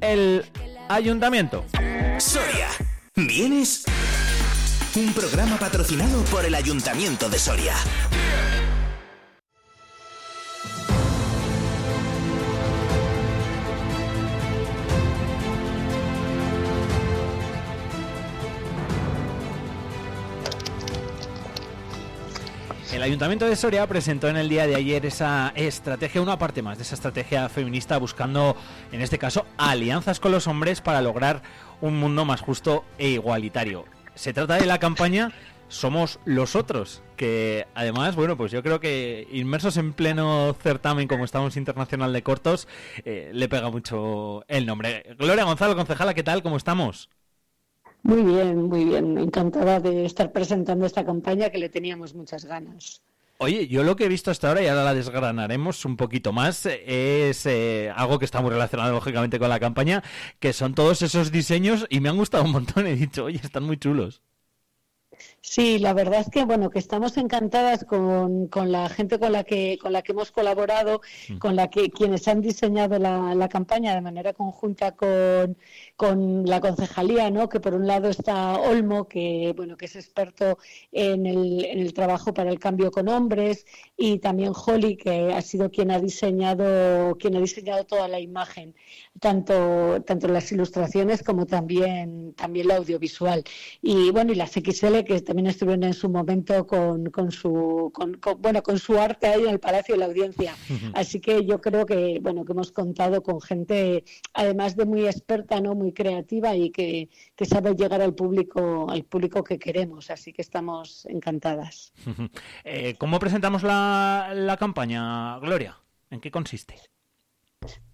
el ayuntamiento. Soria, ¿vienes? Un programa patrocinado por el Ayuntamiento de Soria. El Ayuntamiento de Soria presentó en el día de ayer esa estrategia, una parte más de esa estrategia feminista, buscando, en este caso, alianzas con los hombres para lograr un mundo más justo e igualitario. Se trata de la campaña Somos los otros, que además, bueno, pues yo creo que inmersos en pleno certamen como estamos internacional de cortos, eh, le pega mucho el nombre. Gloria Gonzalo, concejala, ¿qué tal? ¿Cómo estamos? Muy bien, muy bien. Encantada de estar presentando esta campaña que le teníamos muchas ganas. Oye, yo lo que he visto hasta ahora, y ahora la desgranaremos un poquito más, es eh, algo que está muy relacionado lógicamente con la campaña, que son todos esos diseños y me han gustado un montón. He dicho, oye, están muy chulos. Sí, la verdad es que bueno, que estamos encantadas con, con la gente con la que con la que hemos colaborado, con la que quienes han diseñado la, la campaña de manera conjunta con, con la concejalía, ¿no? Que por un lado está Olmo, que bueno, que es experto en el, en el trabajo para el cambio con hombres, y también Holly, que ha sido quien ha diseñado, quien ha diseñado toda la imagen, tanto, tanto las ilustraciones como también, también la audiovisual. Y bueno, y las XL que también estuvieron en su momento con, con su con, con- bueno con su arte ahí en el Palacio de la Audiencia. Así que yo creo que bueno que hemos contado con gente además de muy experta, no muy creativa y que, que sabe llegar al público al público que queremos. Así que estamos encantadas. Eh, ¿Cómo presentamos la, la campaña, Gloria? ¿En qué consiste?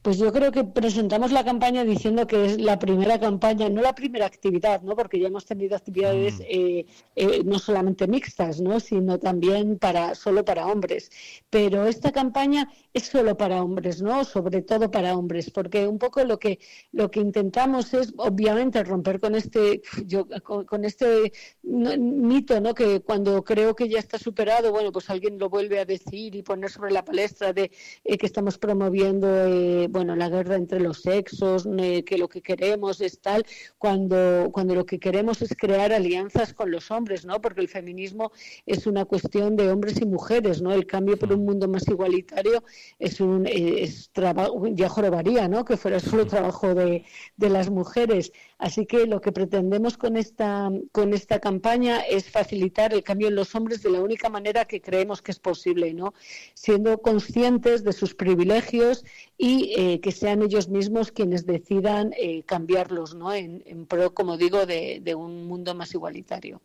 Pues yo creo que presentamos la campaña diciendo que es la primera campaña, no la primera actividad, ¿no? Porque ya hemos tenido actividades eh, eh, no solamente mixtas, ¿no? Sino también para solo para hombres. Pero esta campaña es solo para hombres, ¿no? Sobre todo para hombres, porque un poco lo que lo que intentamos es, obviamente, romper con este yo con, con este mito, ¿no? Que cuando creo que ya está superado, bueno, pues alguien lo vuelve a decir y poner sobre la palestra de eh, que estamos promoviendo de, bueno, la guerra entre los sexos, eh, que lo que queremos es tal, cuando, cuando lo que queremos es crear alianzas con los hombres, ¿no? Porque el feminismo es una cuestión de hombres y mujeres, ¿no? El cambio por un mundo más igualitario es un es trabajo, ya jorobaría, ¿no? Que fuera solo trabajo de, de las mujeres. Así que lo que pretendemos con esta, con esta campaña es facilitar el cambio en los hombres de la única manera que creemos que es posible, ¿no? Siendo conscientes de sus privilegios y eh, que sean ellos mismos quienes decidan eh, cambiarlos, ¿no? En, pro, como digo, de un mundo más igualitario.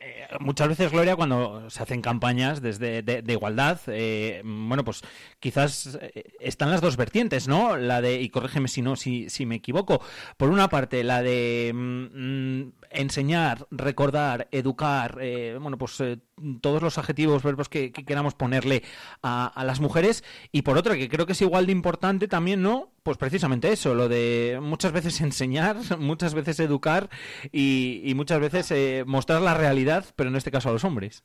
Eh, muchas veces, Gloria, cuando se hacen campañas desde de, igualdad, eh, bueno, pues quizás eh, están las dos vertientes, ¿no? La de, y corrígeme si no, si, si me equivoco, por una parte, la de mm, enseñar, recordar, educar, eh, bueno, pues eh, todos los adjetivos, verbos que, que queramos ponerle a, a, las mujeres, y por otra, que creo que es igual de importante también, ¿no? Pues precisamente eso, lo de muchas veces enseñar, muchas veces educar y, y muchas veces eh, mostrar la realidad, pero en este caso a los hombres.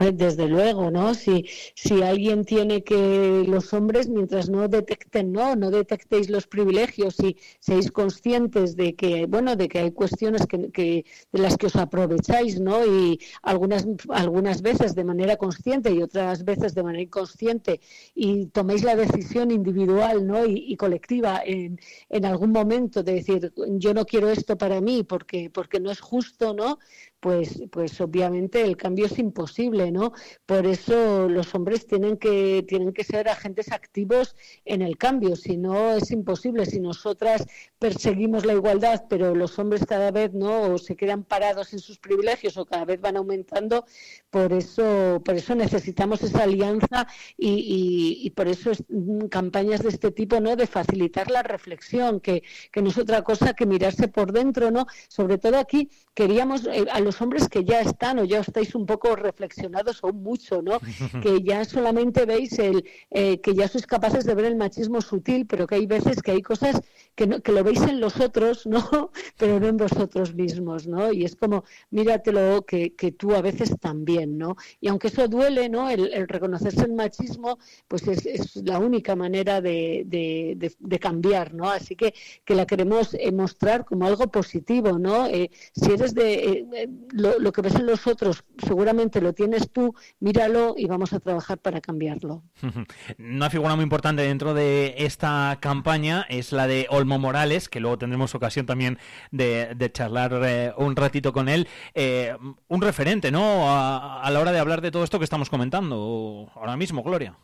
Desde luego, ¿no? Si, si alguien tiene que los hombres, mientras no detecten, no, no detectéis los privilegios y seáis conscientes de que, bueno, de que hay cuestiones que, que, de las que os aprovecháis, ¿no? Y algunas, algunas veces de manera consciente y otras veces de manera inconsciente y toméis la decisión individual, ¿no? Y, y colectiva en, en algún momento de decir, yo no quiero esto para mí porque, porque no es justo, ¿no? Pues, pues obviamente el cambio es imposible, ¿no? Por eso los hombres tienen que, tienen que ser agentes activos en el cambio, si no es imposible. Si nosotras perseguimos la igualdad, pero los hombres cada vez no se quedan parados en sus privilegios o cada vez van aumentando, por eso, por eso necesitamos esa alianza y, y, y por eso es, campañas de este tipo, ¿no? De facilitar la reflexión, que, que no es otra cosa que mirarse por dentro, ¿no? Sobre todo aquí queríamos eh, hombres que ya están o ya estáis un poco reflexionados o mucho, ¿no? que ya solamente veis el eh, que ya sois capaces de ver el machismo sutil, pero que hay veces que hay cosas que, no, que lo veis en los otros, ¿no? pero no en vosotros mismos, ¿no? Y es como, míratelo que, que tú a veces también, ¿no? Y aunque eso duele, ¿no? El, el reconocerse el machismo, pues es, es la única manera de, de, de, de, cambiar, ¿no? Así que, que la queremos eh, mostrar como algo positivo, ¿no? Eh, si eres de eh, lo, que ves en los otros, seguramente lo tienes tú, míralo y vamos a trabajar para cambiarlo. Una figura muy importante dentro de esta campaña es la de Olmo Morales, que luego tendremos ocasión también de, charlar eh, un ratito con él. Eh, un referente, ¿no? A la hora de hablar de todo esto que estamos comentando ahora mismo, Gloria.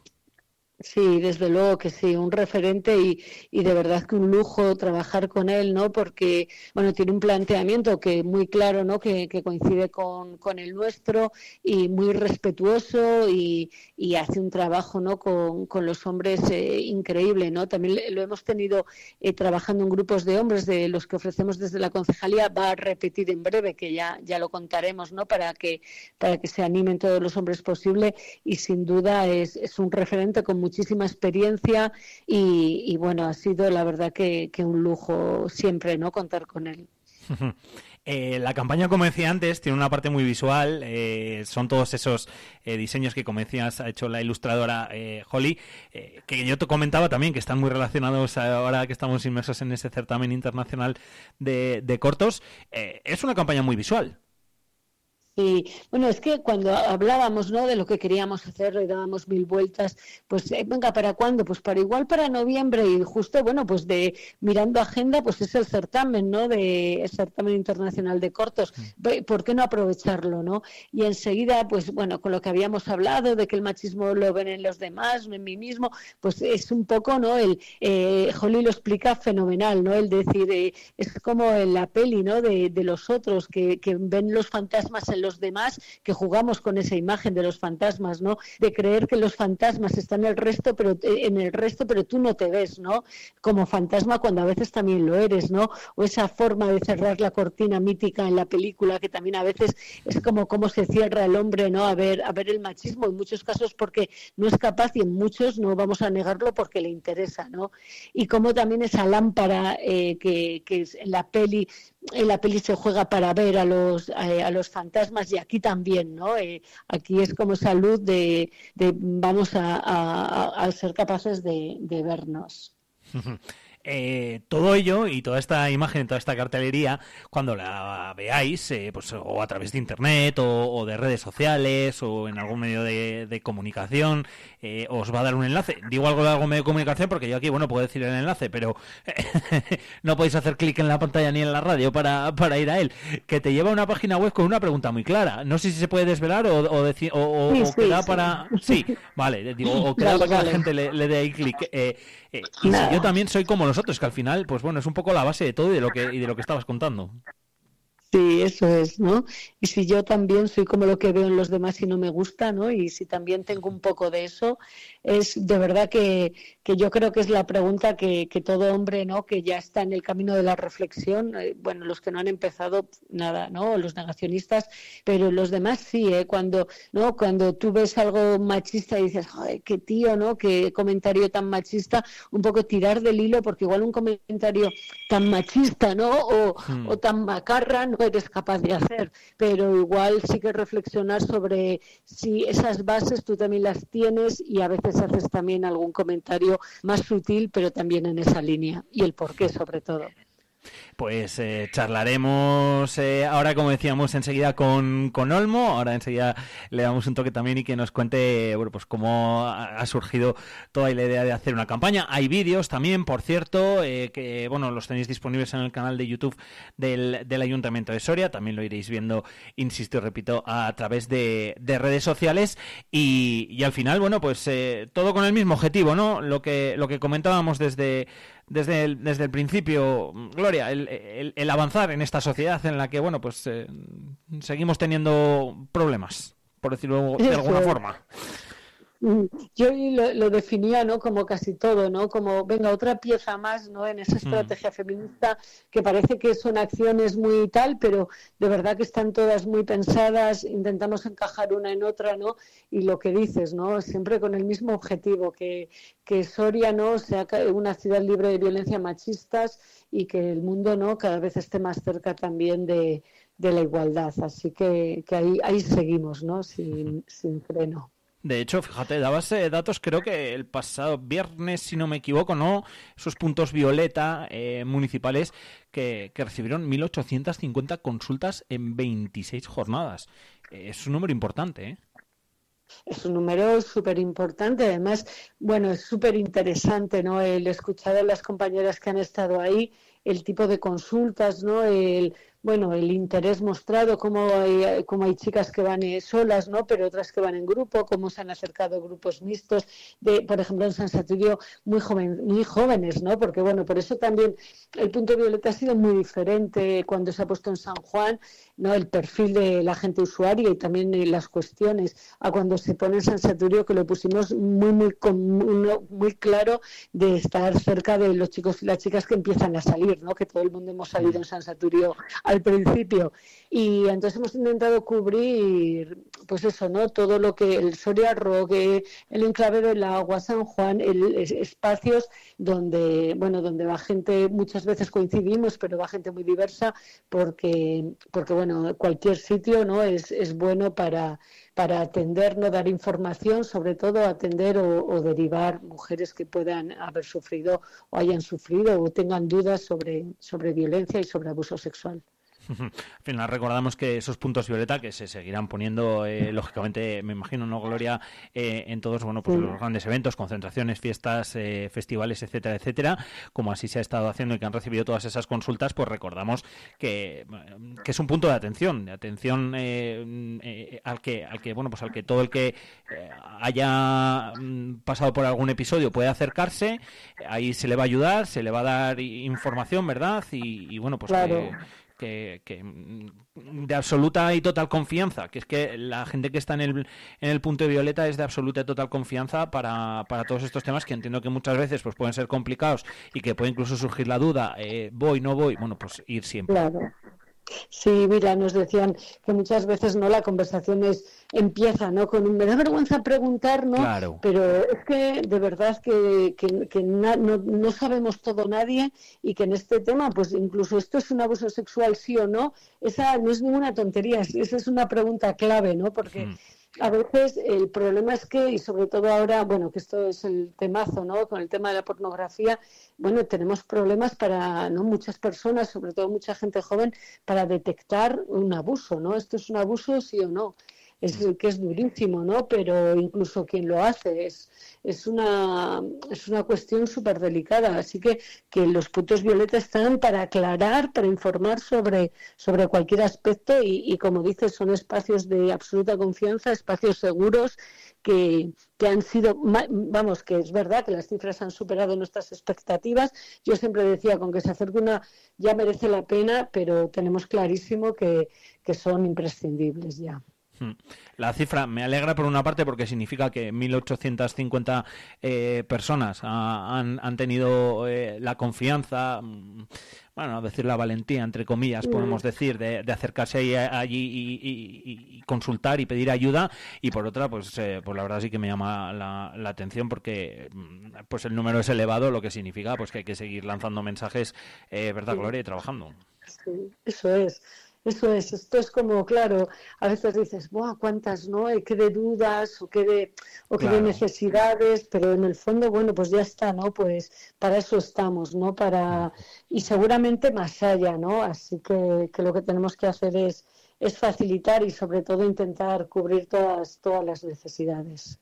Sí, desde luego que sí, un referente y, y, de verdad que un lujo trabajar con él, ¿no? Porque, bueno, tiene un planteamiento que muy claro, ¿no? Que, que coincide con, con, el nuestro y muy respetuoso y, y hace un trabajo, ¿no? Con, con los hombres eh, increíble, ¿no? También lo hemos tenido eh, trabajando en grupos de hombres de los que ofrecemos desde la concejalía, va a repetir en breve, que ya, ya lo contaremos, ¿no? Para que, para que se animen todos los hombres posible y sin duda es, es un referente con muchísima experiencia y, bueno, ha sido la verdad que, un lujo siempre, ¿no? Contar con él. Eh, la campaña, como decía antes, tiene una parte muy visual. Eh, son todos esos eh, diseños que, como decías, ha hecho la ilustradora eh, Holly, eh, que yo te comentaba también que están muy relacionados ahora que estamos inmersos en ese certamen internacional de, cortos. Es una campaña muy visual. Y bueno, es que cuando hablábamos ¿no? de lo que queríamos hacer, le dábamos mil vueltas, pues eh, venga, ¿para cuándo? Pues para igual para noviembre y justo, bueno, pues de mirando agenda, pues es el certamen, ¿no? De el certamen internacional de cortos. ¿Por qué no aprovecharlo, no? Y enseguida, pues bueno, con lo que habíamos hablado de que el machismo lo ven en los demás, no en mí mismo, pues es un poco, ¿no? El eh, Holly lo explica fenomenal, ¿no? El decir, eh, es como en la peli, ¿no? De, de los otros que, que ven los fantasmas en los los demás que jugamos con esa imagen de los fantasmas, ¿no? De creer que los fantasmas están en el resto, pero en el resto, pero tú no te ves, ¿no? Como fantasma cuando a veces también lo eres, ¿no? O esa forma de cerrar la cortina mítica en la película que también a veces es como cómo se cierra el hombre, ¿no? A ver, a ver el machismo en muchos casos porque no es capaz y en muchos no vamos a negarlo porque le interesa, ¿no? Y como también esa lámpara eh, que, que en la peli en la peli se juega para ver a los, eh, a los fantasmas y aquí también, ¿no? Eh, aquí es como salud de, de vamos a, a- a ser capaces de, de vernos. Eh, todo ello y toda esta imagen, toda esta cartelería, cuando la veáis, eh, pues o a través de internet o, o de redes sociales o en algún medio de, de comunicación, eh, os va a dar un enlace. Digo algo de algún medio de comunicación porque yo aquí, bueno, puedo decir el enlace, pero no podéis hacer clic en la pantalla ni en la radio para, para ir a él. Que te lleva a una página web con una pregunta muy clara. No sé si se puede desvelar o, o, deci- o- Sí, sí, queda sí. para... Sí, vale, digo, o queda Vale, para que la gente le, le dé ahí clic. Y si yo también soy como nosotros, que al final, pues bueno, es un poco la base de todo y de lo que, y de lo que estabas contando. Sí, eso es, ¿no? Y si yo también soy como lo que veo en los demás y no me gusta, ¿no? Y si también tengo un poco de eso, es de verdad que, que yo creo que es la pregunta que, que todo hombre, ¿no? Que ya está en el camino de la reflexión, eh, bueno, los que no han empezado, nada, ¿no? Los negacionistas, pero los demás sí, ¿eh? Cuando, ¿no? Cuando tú ves algo machista y dices, joder, qué tío, ¿no? Qué comentario tan machista, un poco tirar del hilo, porque igual un comentario tan machista, ¿no? O, Hmm. o tan macarra no eres capaz de hacer, pero igual sí que reflexionar sobre si esas bases tú también las tienes y a veces haces también algún comentario más sutil, pero también en esa línea y el por qué sobre todo. Pues eh, charlaremos eh, ahora, como decíamos, enseguida con, con Olmo. Ahora enseguida le damos un toque también y que nos cuente bueno, pues cómo ha surgido toda la idea de hacer una campaña. Hay vídeos también, por cierto, eh, que bueno los tenéis disponibles en el canal de YouTube del, del Ayuntamiento de Soria. También lo iréis viendo, insisto y repito, a través de, de redes sociales. Y, y al final, bueno, pues eh, todo con el mismo objetivo, ¿no? Lo que, lo que comentábamos desde desde el, desde el principio, Gloria, el, el- el avanzar en esta sociedad en la que, bueno, pues eh, seguimos teniendo problemas, por decirlo de alguna forma. Mm, Yo lo, lo definía, ¿no? Como casi todo, ¿no? Como, venga, otra pieza más, ¿no? En esa estrategia feminista que parece que son acciones muy tal, pero de verdad que están todas muy pensadas, intentamos encajar una en otra, ¿no? Y lo que dices, ¿no? Siempre con el mismo objetivo, que, que Soria, ¿no? Sea una ciudad libre de violencia machistas y que el mundo, ¿no? Cada vez esté más cerca también de, de la igualdad. Así que, que ahí, ahí seguimos, ¿no? Sin, sin freno. De hecho, fíjate, dabas eh, datos, creo que el pasado viernes, si no me equivoco, ¿no? Esos puntos violeta eh, municipales que, que recibieron 1.850 consultas en 26 jornadas. Eh, es un número importante, ¿eh? Es un número súper importante, además, bueno, es súper interesante, ¿no? El escuchar a las compañeras que han estado ahí, el tipo de consultas, ¿no? El, bueno, el interés mostrado, cómo hay, cómo hay chicas que van eh, solas, ¿no? Pero otras que van en grupo, cómo se han acercado grupos mixtos, de, por ejemplo, en San Saturio, muy, joven, muy jóvenes, ¿no? Porque, bueno, por eso también el punto violeta ha sido muy diferente cuando se ha puesto en San Juan, ¿no? El perfil de la gente usuaria y también eh, las cuestiones, a cuando se pone en San Saturio, que lo pusimos muy, muy, uno muy claro de estar cerca de los chicos y las chicas que empiezan a salir, ¿no? Que todo el mundo hemos salido en San Saturio al principio. Y entonces hemos intentado cubrir, pues eso, ¿no? Todo lo que el Soria Roque, el Enclave del Agua, San Juan, el, es- espacios donde, bueno, donde va gente, muchas veces coincidimos, pero va gente muy diversa, porque, porque bueno, cualquier sitio, ¿no? Es, es bueno para, para atender, no dar información, sobre todo atender o, o derivar mujeres que puedan haber sufrido o hayan sufrido o tengan dudas sobre, sobre violencia y sobre abuso sexual. Al final recordamos que esos puntos violeta que se seguirán poniendo, eh, lógicamente, me imagino, ¿no, Gloria? Eh, en todos, bueno, pues Sí. los grandes eventos, concentraciones, fiestas, eh, festivales, etcétera, etcétera, como así se ha estado haciendo y que han recibido todas esas consultas, pues recordamos que, eh, que es un punto de atención, de atención eh, eh, al que, al que, bueno, pues al que todo el que haya mm, pasado por algún episodio puede acercarse, ahí se le va a ayudar, se le va a dar información, ¿verdad? Y, y, bueno, pues Claro. que, que, que, mm, de absoluta y total confianza, que es que la gente que está en el, en el punto de violeta es de absoluta y total confianza para, para todos estos temas que entiendo que muchas veces pues pueden ser complicados y que puede incluso surgir la duda, eh, voy, no voy, bueno, pues ir siempre. Claro. Sí, mira, nos decían que muchas veces no la conversación es, empieza, ¿no? Con un me da vergüenza preguntar, ¿no? Claro. Pero es que de verdad que, que, que na- no, no sabemos todo nadie y que en este tema, pues incluso esto es un abuso sexual, sí o no, esa no es ninguna tontería, es- esa es una pregunta clave, ¿no? Porque a veces el problema es que, y sobre todo ahora, bueno, que esto es el temazo, ¿no? Con el tema de la pornografía, bueno, tenemos problemas para, ¿no? Muchas personas, sobre todo mucha gente joven, para detectar un abuso, ¿no? Esto es un abuso, sí o no. Es que es durísimo, ¿no? Pero incluso quien lo hace es, es una es una cuestión súper delicada. Así que, que los puntos violetas están para aclarar, para informar sobre, sobre cualquier aspecto y, y, como dices, son espacios de absoluta confianza, espacios seguros que, que han sido, vamos, que es verdad que las cifras han superado nuestras expectativas. Yo siempre decía, con que se acerque una ya merece la pena, pero tenemos clarísimo que, que son imprescindibles ya. Hmm. La cifra me alegra por una parte porque significa que 1.850 eh, personas ha- han, han tenido eh, la confianza, mm, bueno, a decir la valentía, entre comillas, Mm. podemos decir, de, de acercarse ahí- allí y, y- y- y consultar y pedir ayuda. Y por otra, pues, eh, pues la verdad sí que me llama la, la atención porque mm, pues el número es elevado, lo que significa pues que hay que seguir lanzando mensajes, eh, ¿verdad. Gloria? Y trabajando. Sí, eso es. Eso es, esto es como, claro, a veces dices, ¡buah, cuántas, no! Eh, qué de dudas o qué de, o qué de necesidades, pero en el fondo, bueno, pues ya está, ¿no? Pues para eso estamos, ¿no? Para, y seguramente más allá, ¿no? Así que, que lo que tenemos que hacer es, es facilitar y sobre todo intentar cubrir todas, todas las necesidades.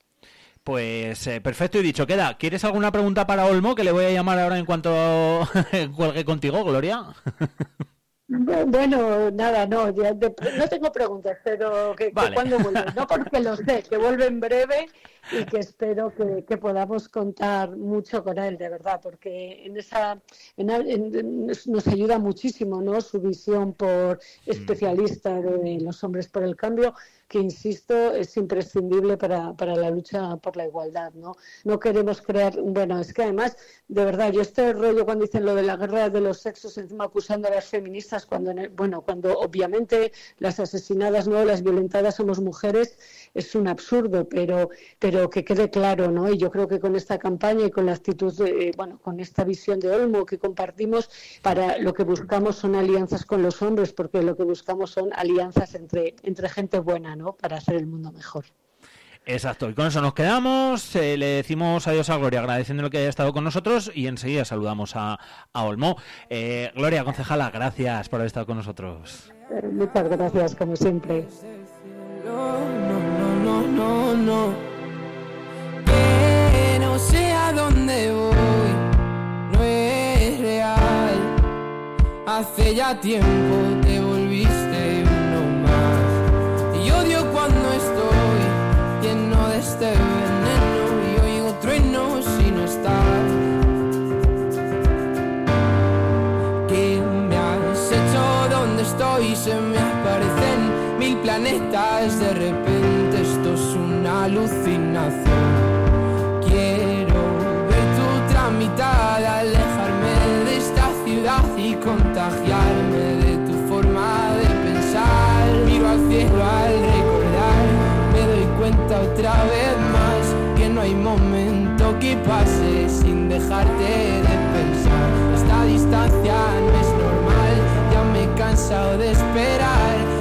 Pues eh, perfecto y dicho queda. ¿Quieres alguna pregunta para Olmo que le voy a llamar ahora en cuanto cuelgue contigo, Gloria? Bu- Bueno, nada, no, ya de- no tengo preguntas, pero que, cuando vuelve, no porque lo sé, que vuelve en breve y que espero que, que podamos contar mucho con él, de verdad, porque en esa en, nos ayuda muchísimo, ¿no? Su visión por especialista de los hombres por el cambio, que insisto es imprescindible para, para la lucha por la igualdad, ¿no? No queremos crear, bueno, es que además, de verdad, yo este rollo cuando dicen lo de la guerra de los sexos, encima acusando a las feministas, cuando, en el- bueno, cuando obviamente las asesinadas, no, las violentadas somos mujeres, es un absurdo, pero, pero que quede claro, ¿no? Y yo creo que con esta campaña y con la actitud, de, eh, bueno, con esta visión de Olmo que compartimos, para lo que buscamos son alianzas con los hombres, porque lo que buscamos son alianzas entre, entre gente buena, ¿no? Para hacer el mundo mejor. Exacto, y con eso nos quedamos. eh, le decimos adiós a Gloria, agradeciéndole que haya estado con nosotros y enseguida saludamos a, a Olmo. Eh, Gloria, concejala, gracias por haber estado con nosotros. Eh, muchas gracias, como siempre. Hace ya tiempo te volviste uno más. Y odio cuando estoy lleno de este veneno y oigo truenos si no estás. ¿Qué me has hecho? ¿Dónde estoy? Se me aparecen mil planetas. De repente esto es una alucinación. Contagiarme de tu forma de pensar. Miro al cielo al recordar, me doy cuenta otra vez más que no hay momento que pase sin dejarte de pensar. Esta distancia no es normal, ya me he cansado de esperar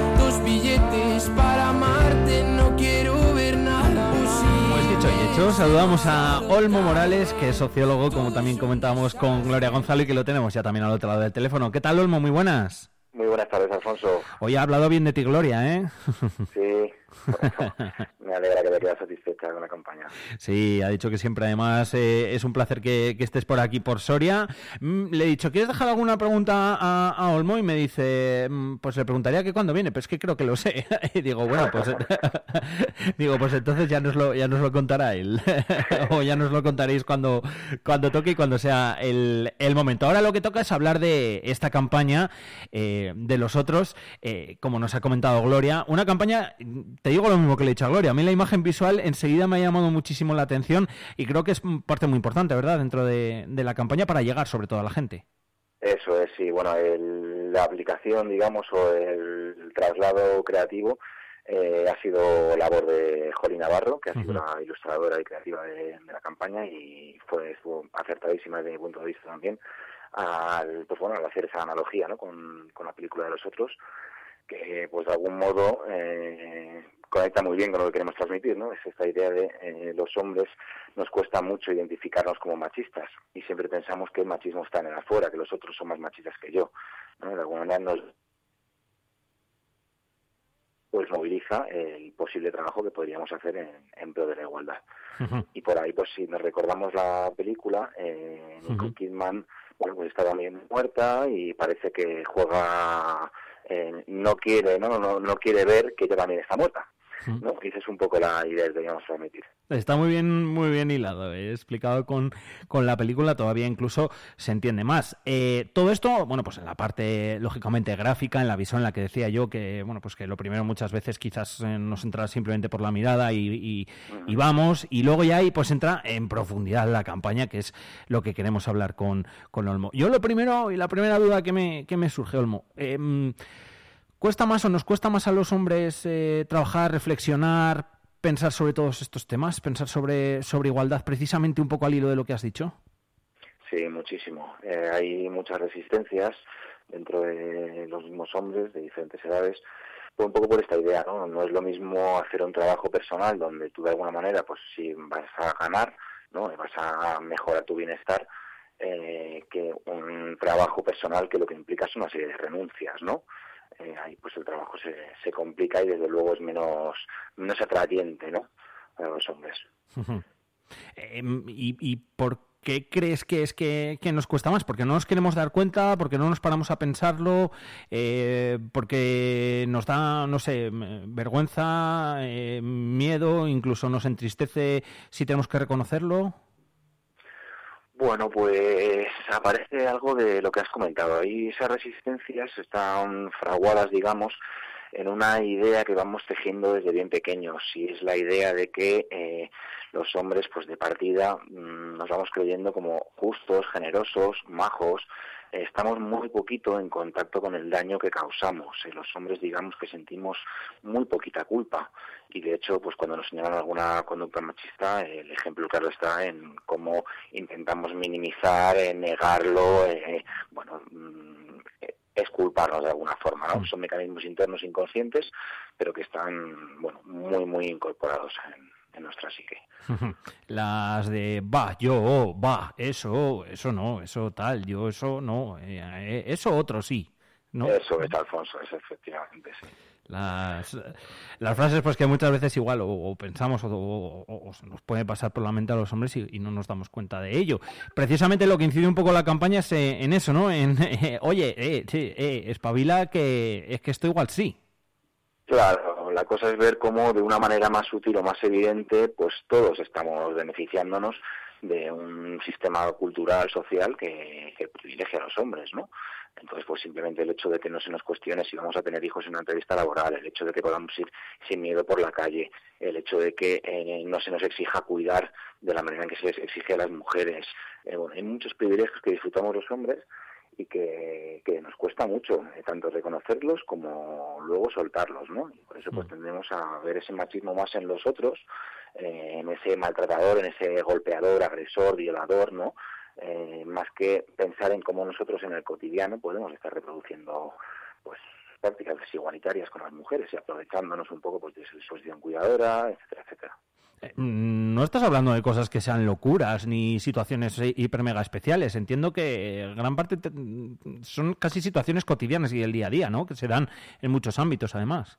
Saludamos a Olmo Morales, que es sociólogo, como también comentábamos con Gloria Gonzalo y que lo tenemos ya también al otro lado del teléfono. ¿Qué tal, Olmo? Muy buenas. Muy buenas tardes, Alfonso. Hoy ha hablado bien de ti, Gloria, ¿eh? Sí, me alegra que te quedas satisfecha con la campaña. Sí, ha dicho que siempre además eh, es un placer que, que estés por aquí, por Soria. Mm, le he dicho, ¿quieres dejar alguna pregunta a, a Olmo? Y me dice, mm, pues le preguntaría que cuándo viene, pero es que creo que lo sé. y digo, bueno, pues digo, pues entonces ya nos lo, ya nos lo contará él. o ya nos lo contaréis cuando, cuando toque y cuando sea el, el momento. Ahora lo que toca es hablar de esta campaña, eh, de los otros, eh, como nos ha comentado Gloria. Una campaña, te digo lo mismo que le he dicho a Gloria, a mí la imagen visual enseguida me ha llamado muchísimo la atención y creo que es parte muy importante, ¿verdad?, dentro de, de la campaña para llegar sobre todo a la gente. Eso es, sí. Bueno, el- la aplicación, digamos, o el traslado creativo eh, ha sido labor de Jolín Navarro, que ha sido la ilustradora y creativa de, de la campaña y fue estuvo acertadísima desde mi punto de vista también al, pues bueno, al hacer esa analogía ¿no? con, con la película de los otros, que pues de algún modo eh, conecta muy bien con lo que queremos transmitir, ¿no? Es esta idea de eh, los hombres nos cuesta mucho identificarnos como machistas y siempre pensamos que el machismo está en el afuera, que los otros son más machistas que yo, ¿no? De alguna manera nos pues moviliza el posible trabajo que podríamos hacer en, en pro de la igualdad. Y por ahí, pues si nos recordamos la película, eh, Nicole Kidman, bueno, pues está también muerta y parece que juega, eh, no quiere, ¿no? No, no quiere ver que ella también está muerta. ¿No? Esa es un poco la idea que queríamos transmitir. Está muy bien, muy bien hilado. He explicado con, con la película, todavía incluso se entiende más. Eh, todo esto, bueno, pues en la parte lógicamente gráfica, en la visión en la que decía yo que, bueno, pues que lo primero muchas veces quizás eh, nos entra simplemente por la mirada y, y, y vamos, y luego ya ahí pues entra en profundidad la campaña, que es lo que queremos hablar con, con Olmo. Yo lo primero, y la primera duda que me, que me surge, Olmo, eh, ¿cuesta más o nos cuesta más a los hombres eh, trabajar, reflexionar, pensar sobre todos estos temas, pensar sobre, sobre igualdad, precisamente un poco al hilo de lo que has dicho? Sí, muchísimo. Eh, hay muchas resistencias dentro de los mismos hombres de diferentes edades, un poco por esta idea, ¿no? No es lo mismo hacer un trabajo personal donde tú de alguna manera, pues sí, vas a ganar, ¿no? Vas a mejorar tu bienestar, eh, que un trabajo personal que lo que implica es una serie de renuncias, ¿no? Eh, ahí pues el trabajo se, se complica y desde luego es menos, menos atrayente, ¿no? Para los hombres. Eh, ¿y, ¿Y por qué crees que es que, que, nos cuesta más? ¿Porque no nos queremos dar cuenta? ¿Porque no nos paramos a pensarlo? Eh, ¿Porque nos da, no sé, vergüenza, eh, miedo, incluso nos entristece si tenemos que reconocerlo? Bueno, pues aparece algo de lo que has comentado. Ahí esas resistencias están fraguadas, digamos, en una idea que vamos tejiendo desde bien pequeños y es la idea de que eh, los hombres pues de partida mmm, nos vamos creyendo como justos, generosos, majos, estamos muy poquito en contacto con el daño que causamos. Eh, los hombres digamos que sentimos muy poquita culpa y de hecho pues cuando nos señalan alguna conducta machista el ejemplo claro está en cómo intentamos minimizar, eh, negarlo, eh, bueno, mmm, es culparnos de alguna forma, ¿no? Son mecanismos internos inconscientes, pero que están, bueno, muy, muy incorporados en, en nuestra psique. Las de va, yo, va, eso, eso no, eso tal, yo, eso no, eh, eso otro sí. ¿no? Eso es, Alfonso, es efectivamente, sí. Las, las frases pues que muchas veces igual o, o pensamos o, o, o, nos puede pasar por la mente a los hombres y, y, no nos damos cuenta de ello. Precisamente lo que incide un poco la campaña es eh, en eso, ¿no? En, eh, oye, eh, sí, eh, espabila que es que esto igual sí. Claro, la cosa es ver cómo de una manera más sutil o más evidente, pues todos estamos beneficiándonos de un sistema cultural, social que, privilegia a los hombres, ¿no? Entonces, pues simplemente el hecho de que no se nos cuestione si vamos a tener hijos en una entrevista laboral, el hecho de que podamos ir sin miedo por la calle, el hecho de que eh, no se nos exija cuidar de la manera en que se les exige a las mujeres. Eh, bueno, hay muchos privilegios que disfrutamos los hombres y que, que nos cuesta mucho eh, tanto reconocerlos como luego soltarlos, ¿no? Y por eso pues tendemos a ver ese machismo más en los otros, eh, en ese maltratador, en ese golpeador, agresor, violador, ¿no? Eh, más que pensar en cómo nosotros en el cotidiano podemos estar reproduciendo pues prácticas desigualitarias con las mujeres y aprovechándonos un poco pues de su posición cuidadora, etcétera, etcétera. No estás hablando de cosas que sean locuras ni situaciones hiper mega especiales. Entiendo que gran parte te... son casi situaciones cotidianas y del día a día, ¿no? Que se dan en muchos ámbitos, además.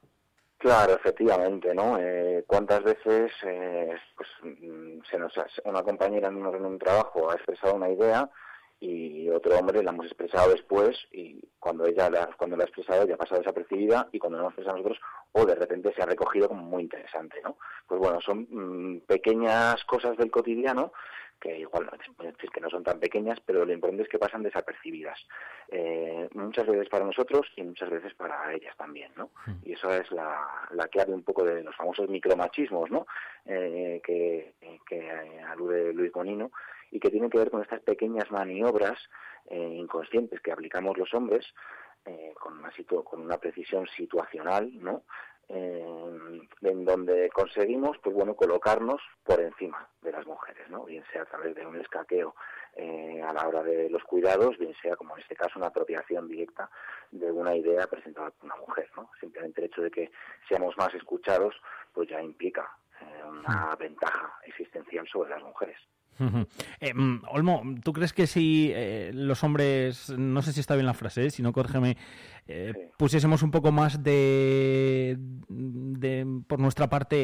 Claro, efectivamente, ¿no? Eh, ¿Cuántas veces eh, pues, se nos una compañera en un trabajo ha expresado una idea y otro hombre la hemos expresado después y cuando ella la, cuando la ha expresado ya ha pasado desapercibida y cuando la hemos expresado nosotros o de repente se ha recogido como muy interesante, ¿no? Pues bueno, son mmm, pequeñas cosas del cotidiano que igual decir que no son tan pequeñas, pero lo importante es que pasan desapercibidas. Eh, muchas veces para nosotros y muchas veces para ellas también, ¿no? Y eso es la, la clave un poco de los famosos micromachismos, ¿no? Eh, que, que alude Luis Bonino y que tiene que ver con estas pequeñas maniobras eh, inconscientes que aplicamos los hombres eh, con, una situ- con una precisión situacional, ¿no? Eh, en donde conseguimos, pues bueno, colocarnos por encima de las mujeres, ¿no? Bien sea a través de un escaqueo eh, a la hora de los cuidados, bien sea, como en este caso, una apropiación directa de una idea presentada por una mujer, ¿no? Simplemente el hecho de que seamos más escuchados, pues ya implica eh, una ventaja existencial sobre las mujeres. Eh, mm, Olmo, ¿tú crees que si eh, los hombres, no sé si está bien la frase, eh, si no, córgeme, eh, pusiésemos un poco más de, de, por nuestra parte,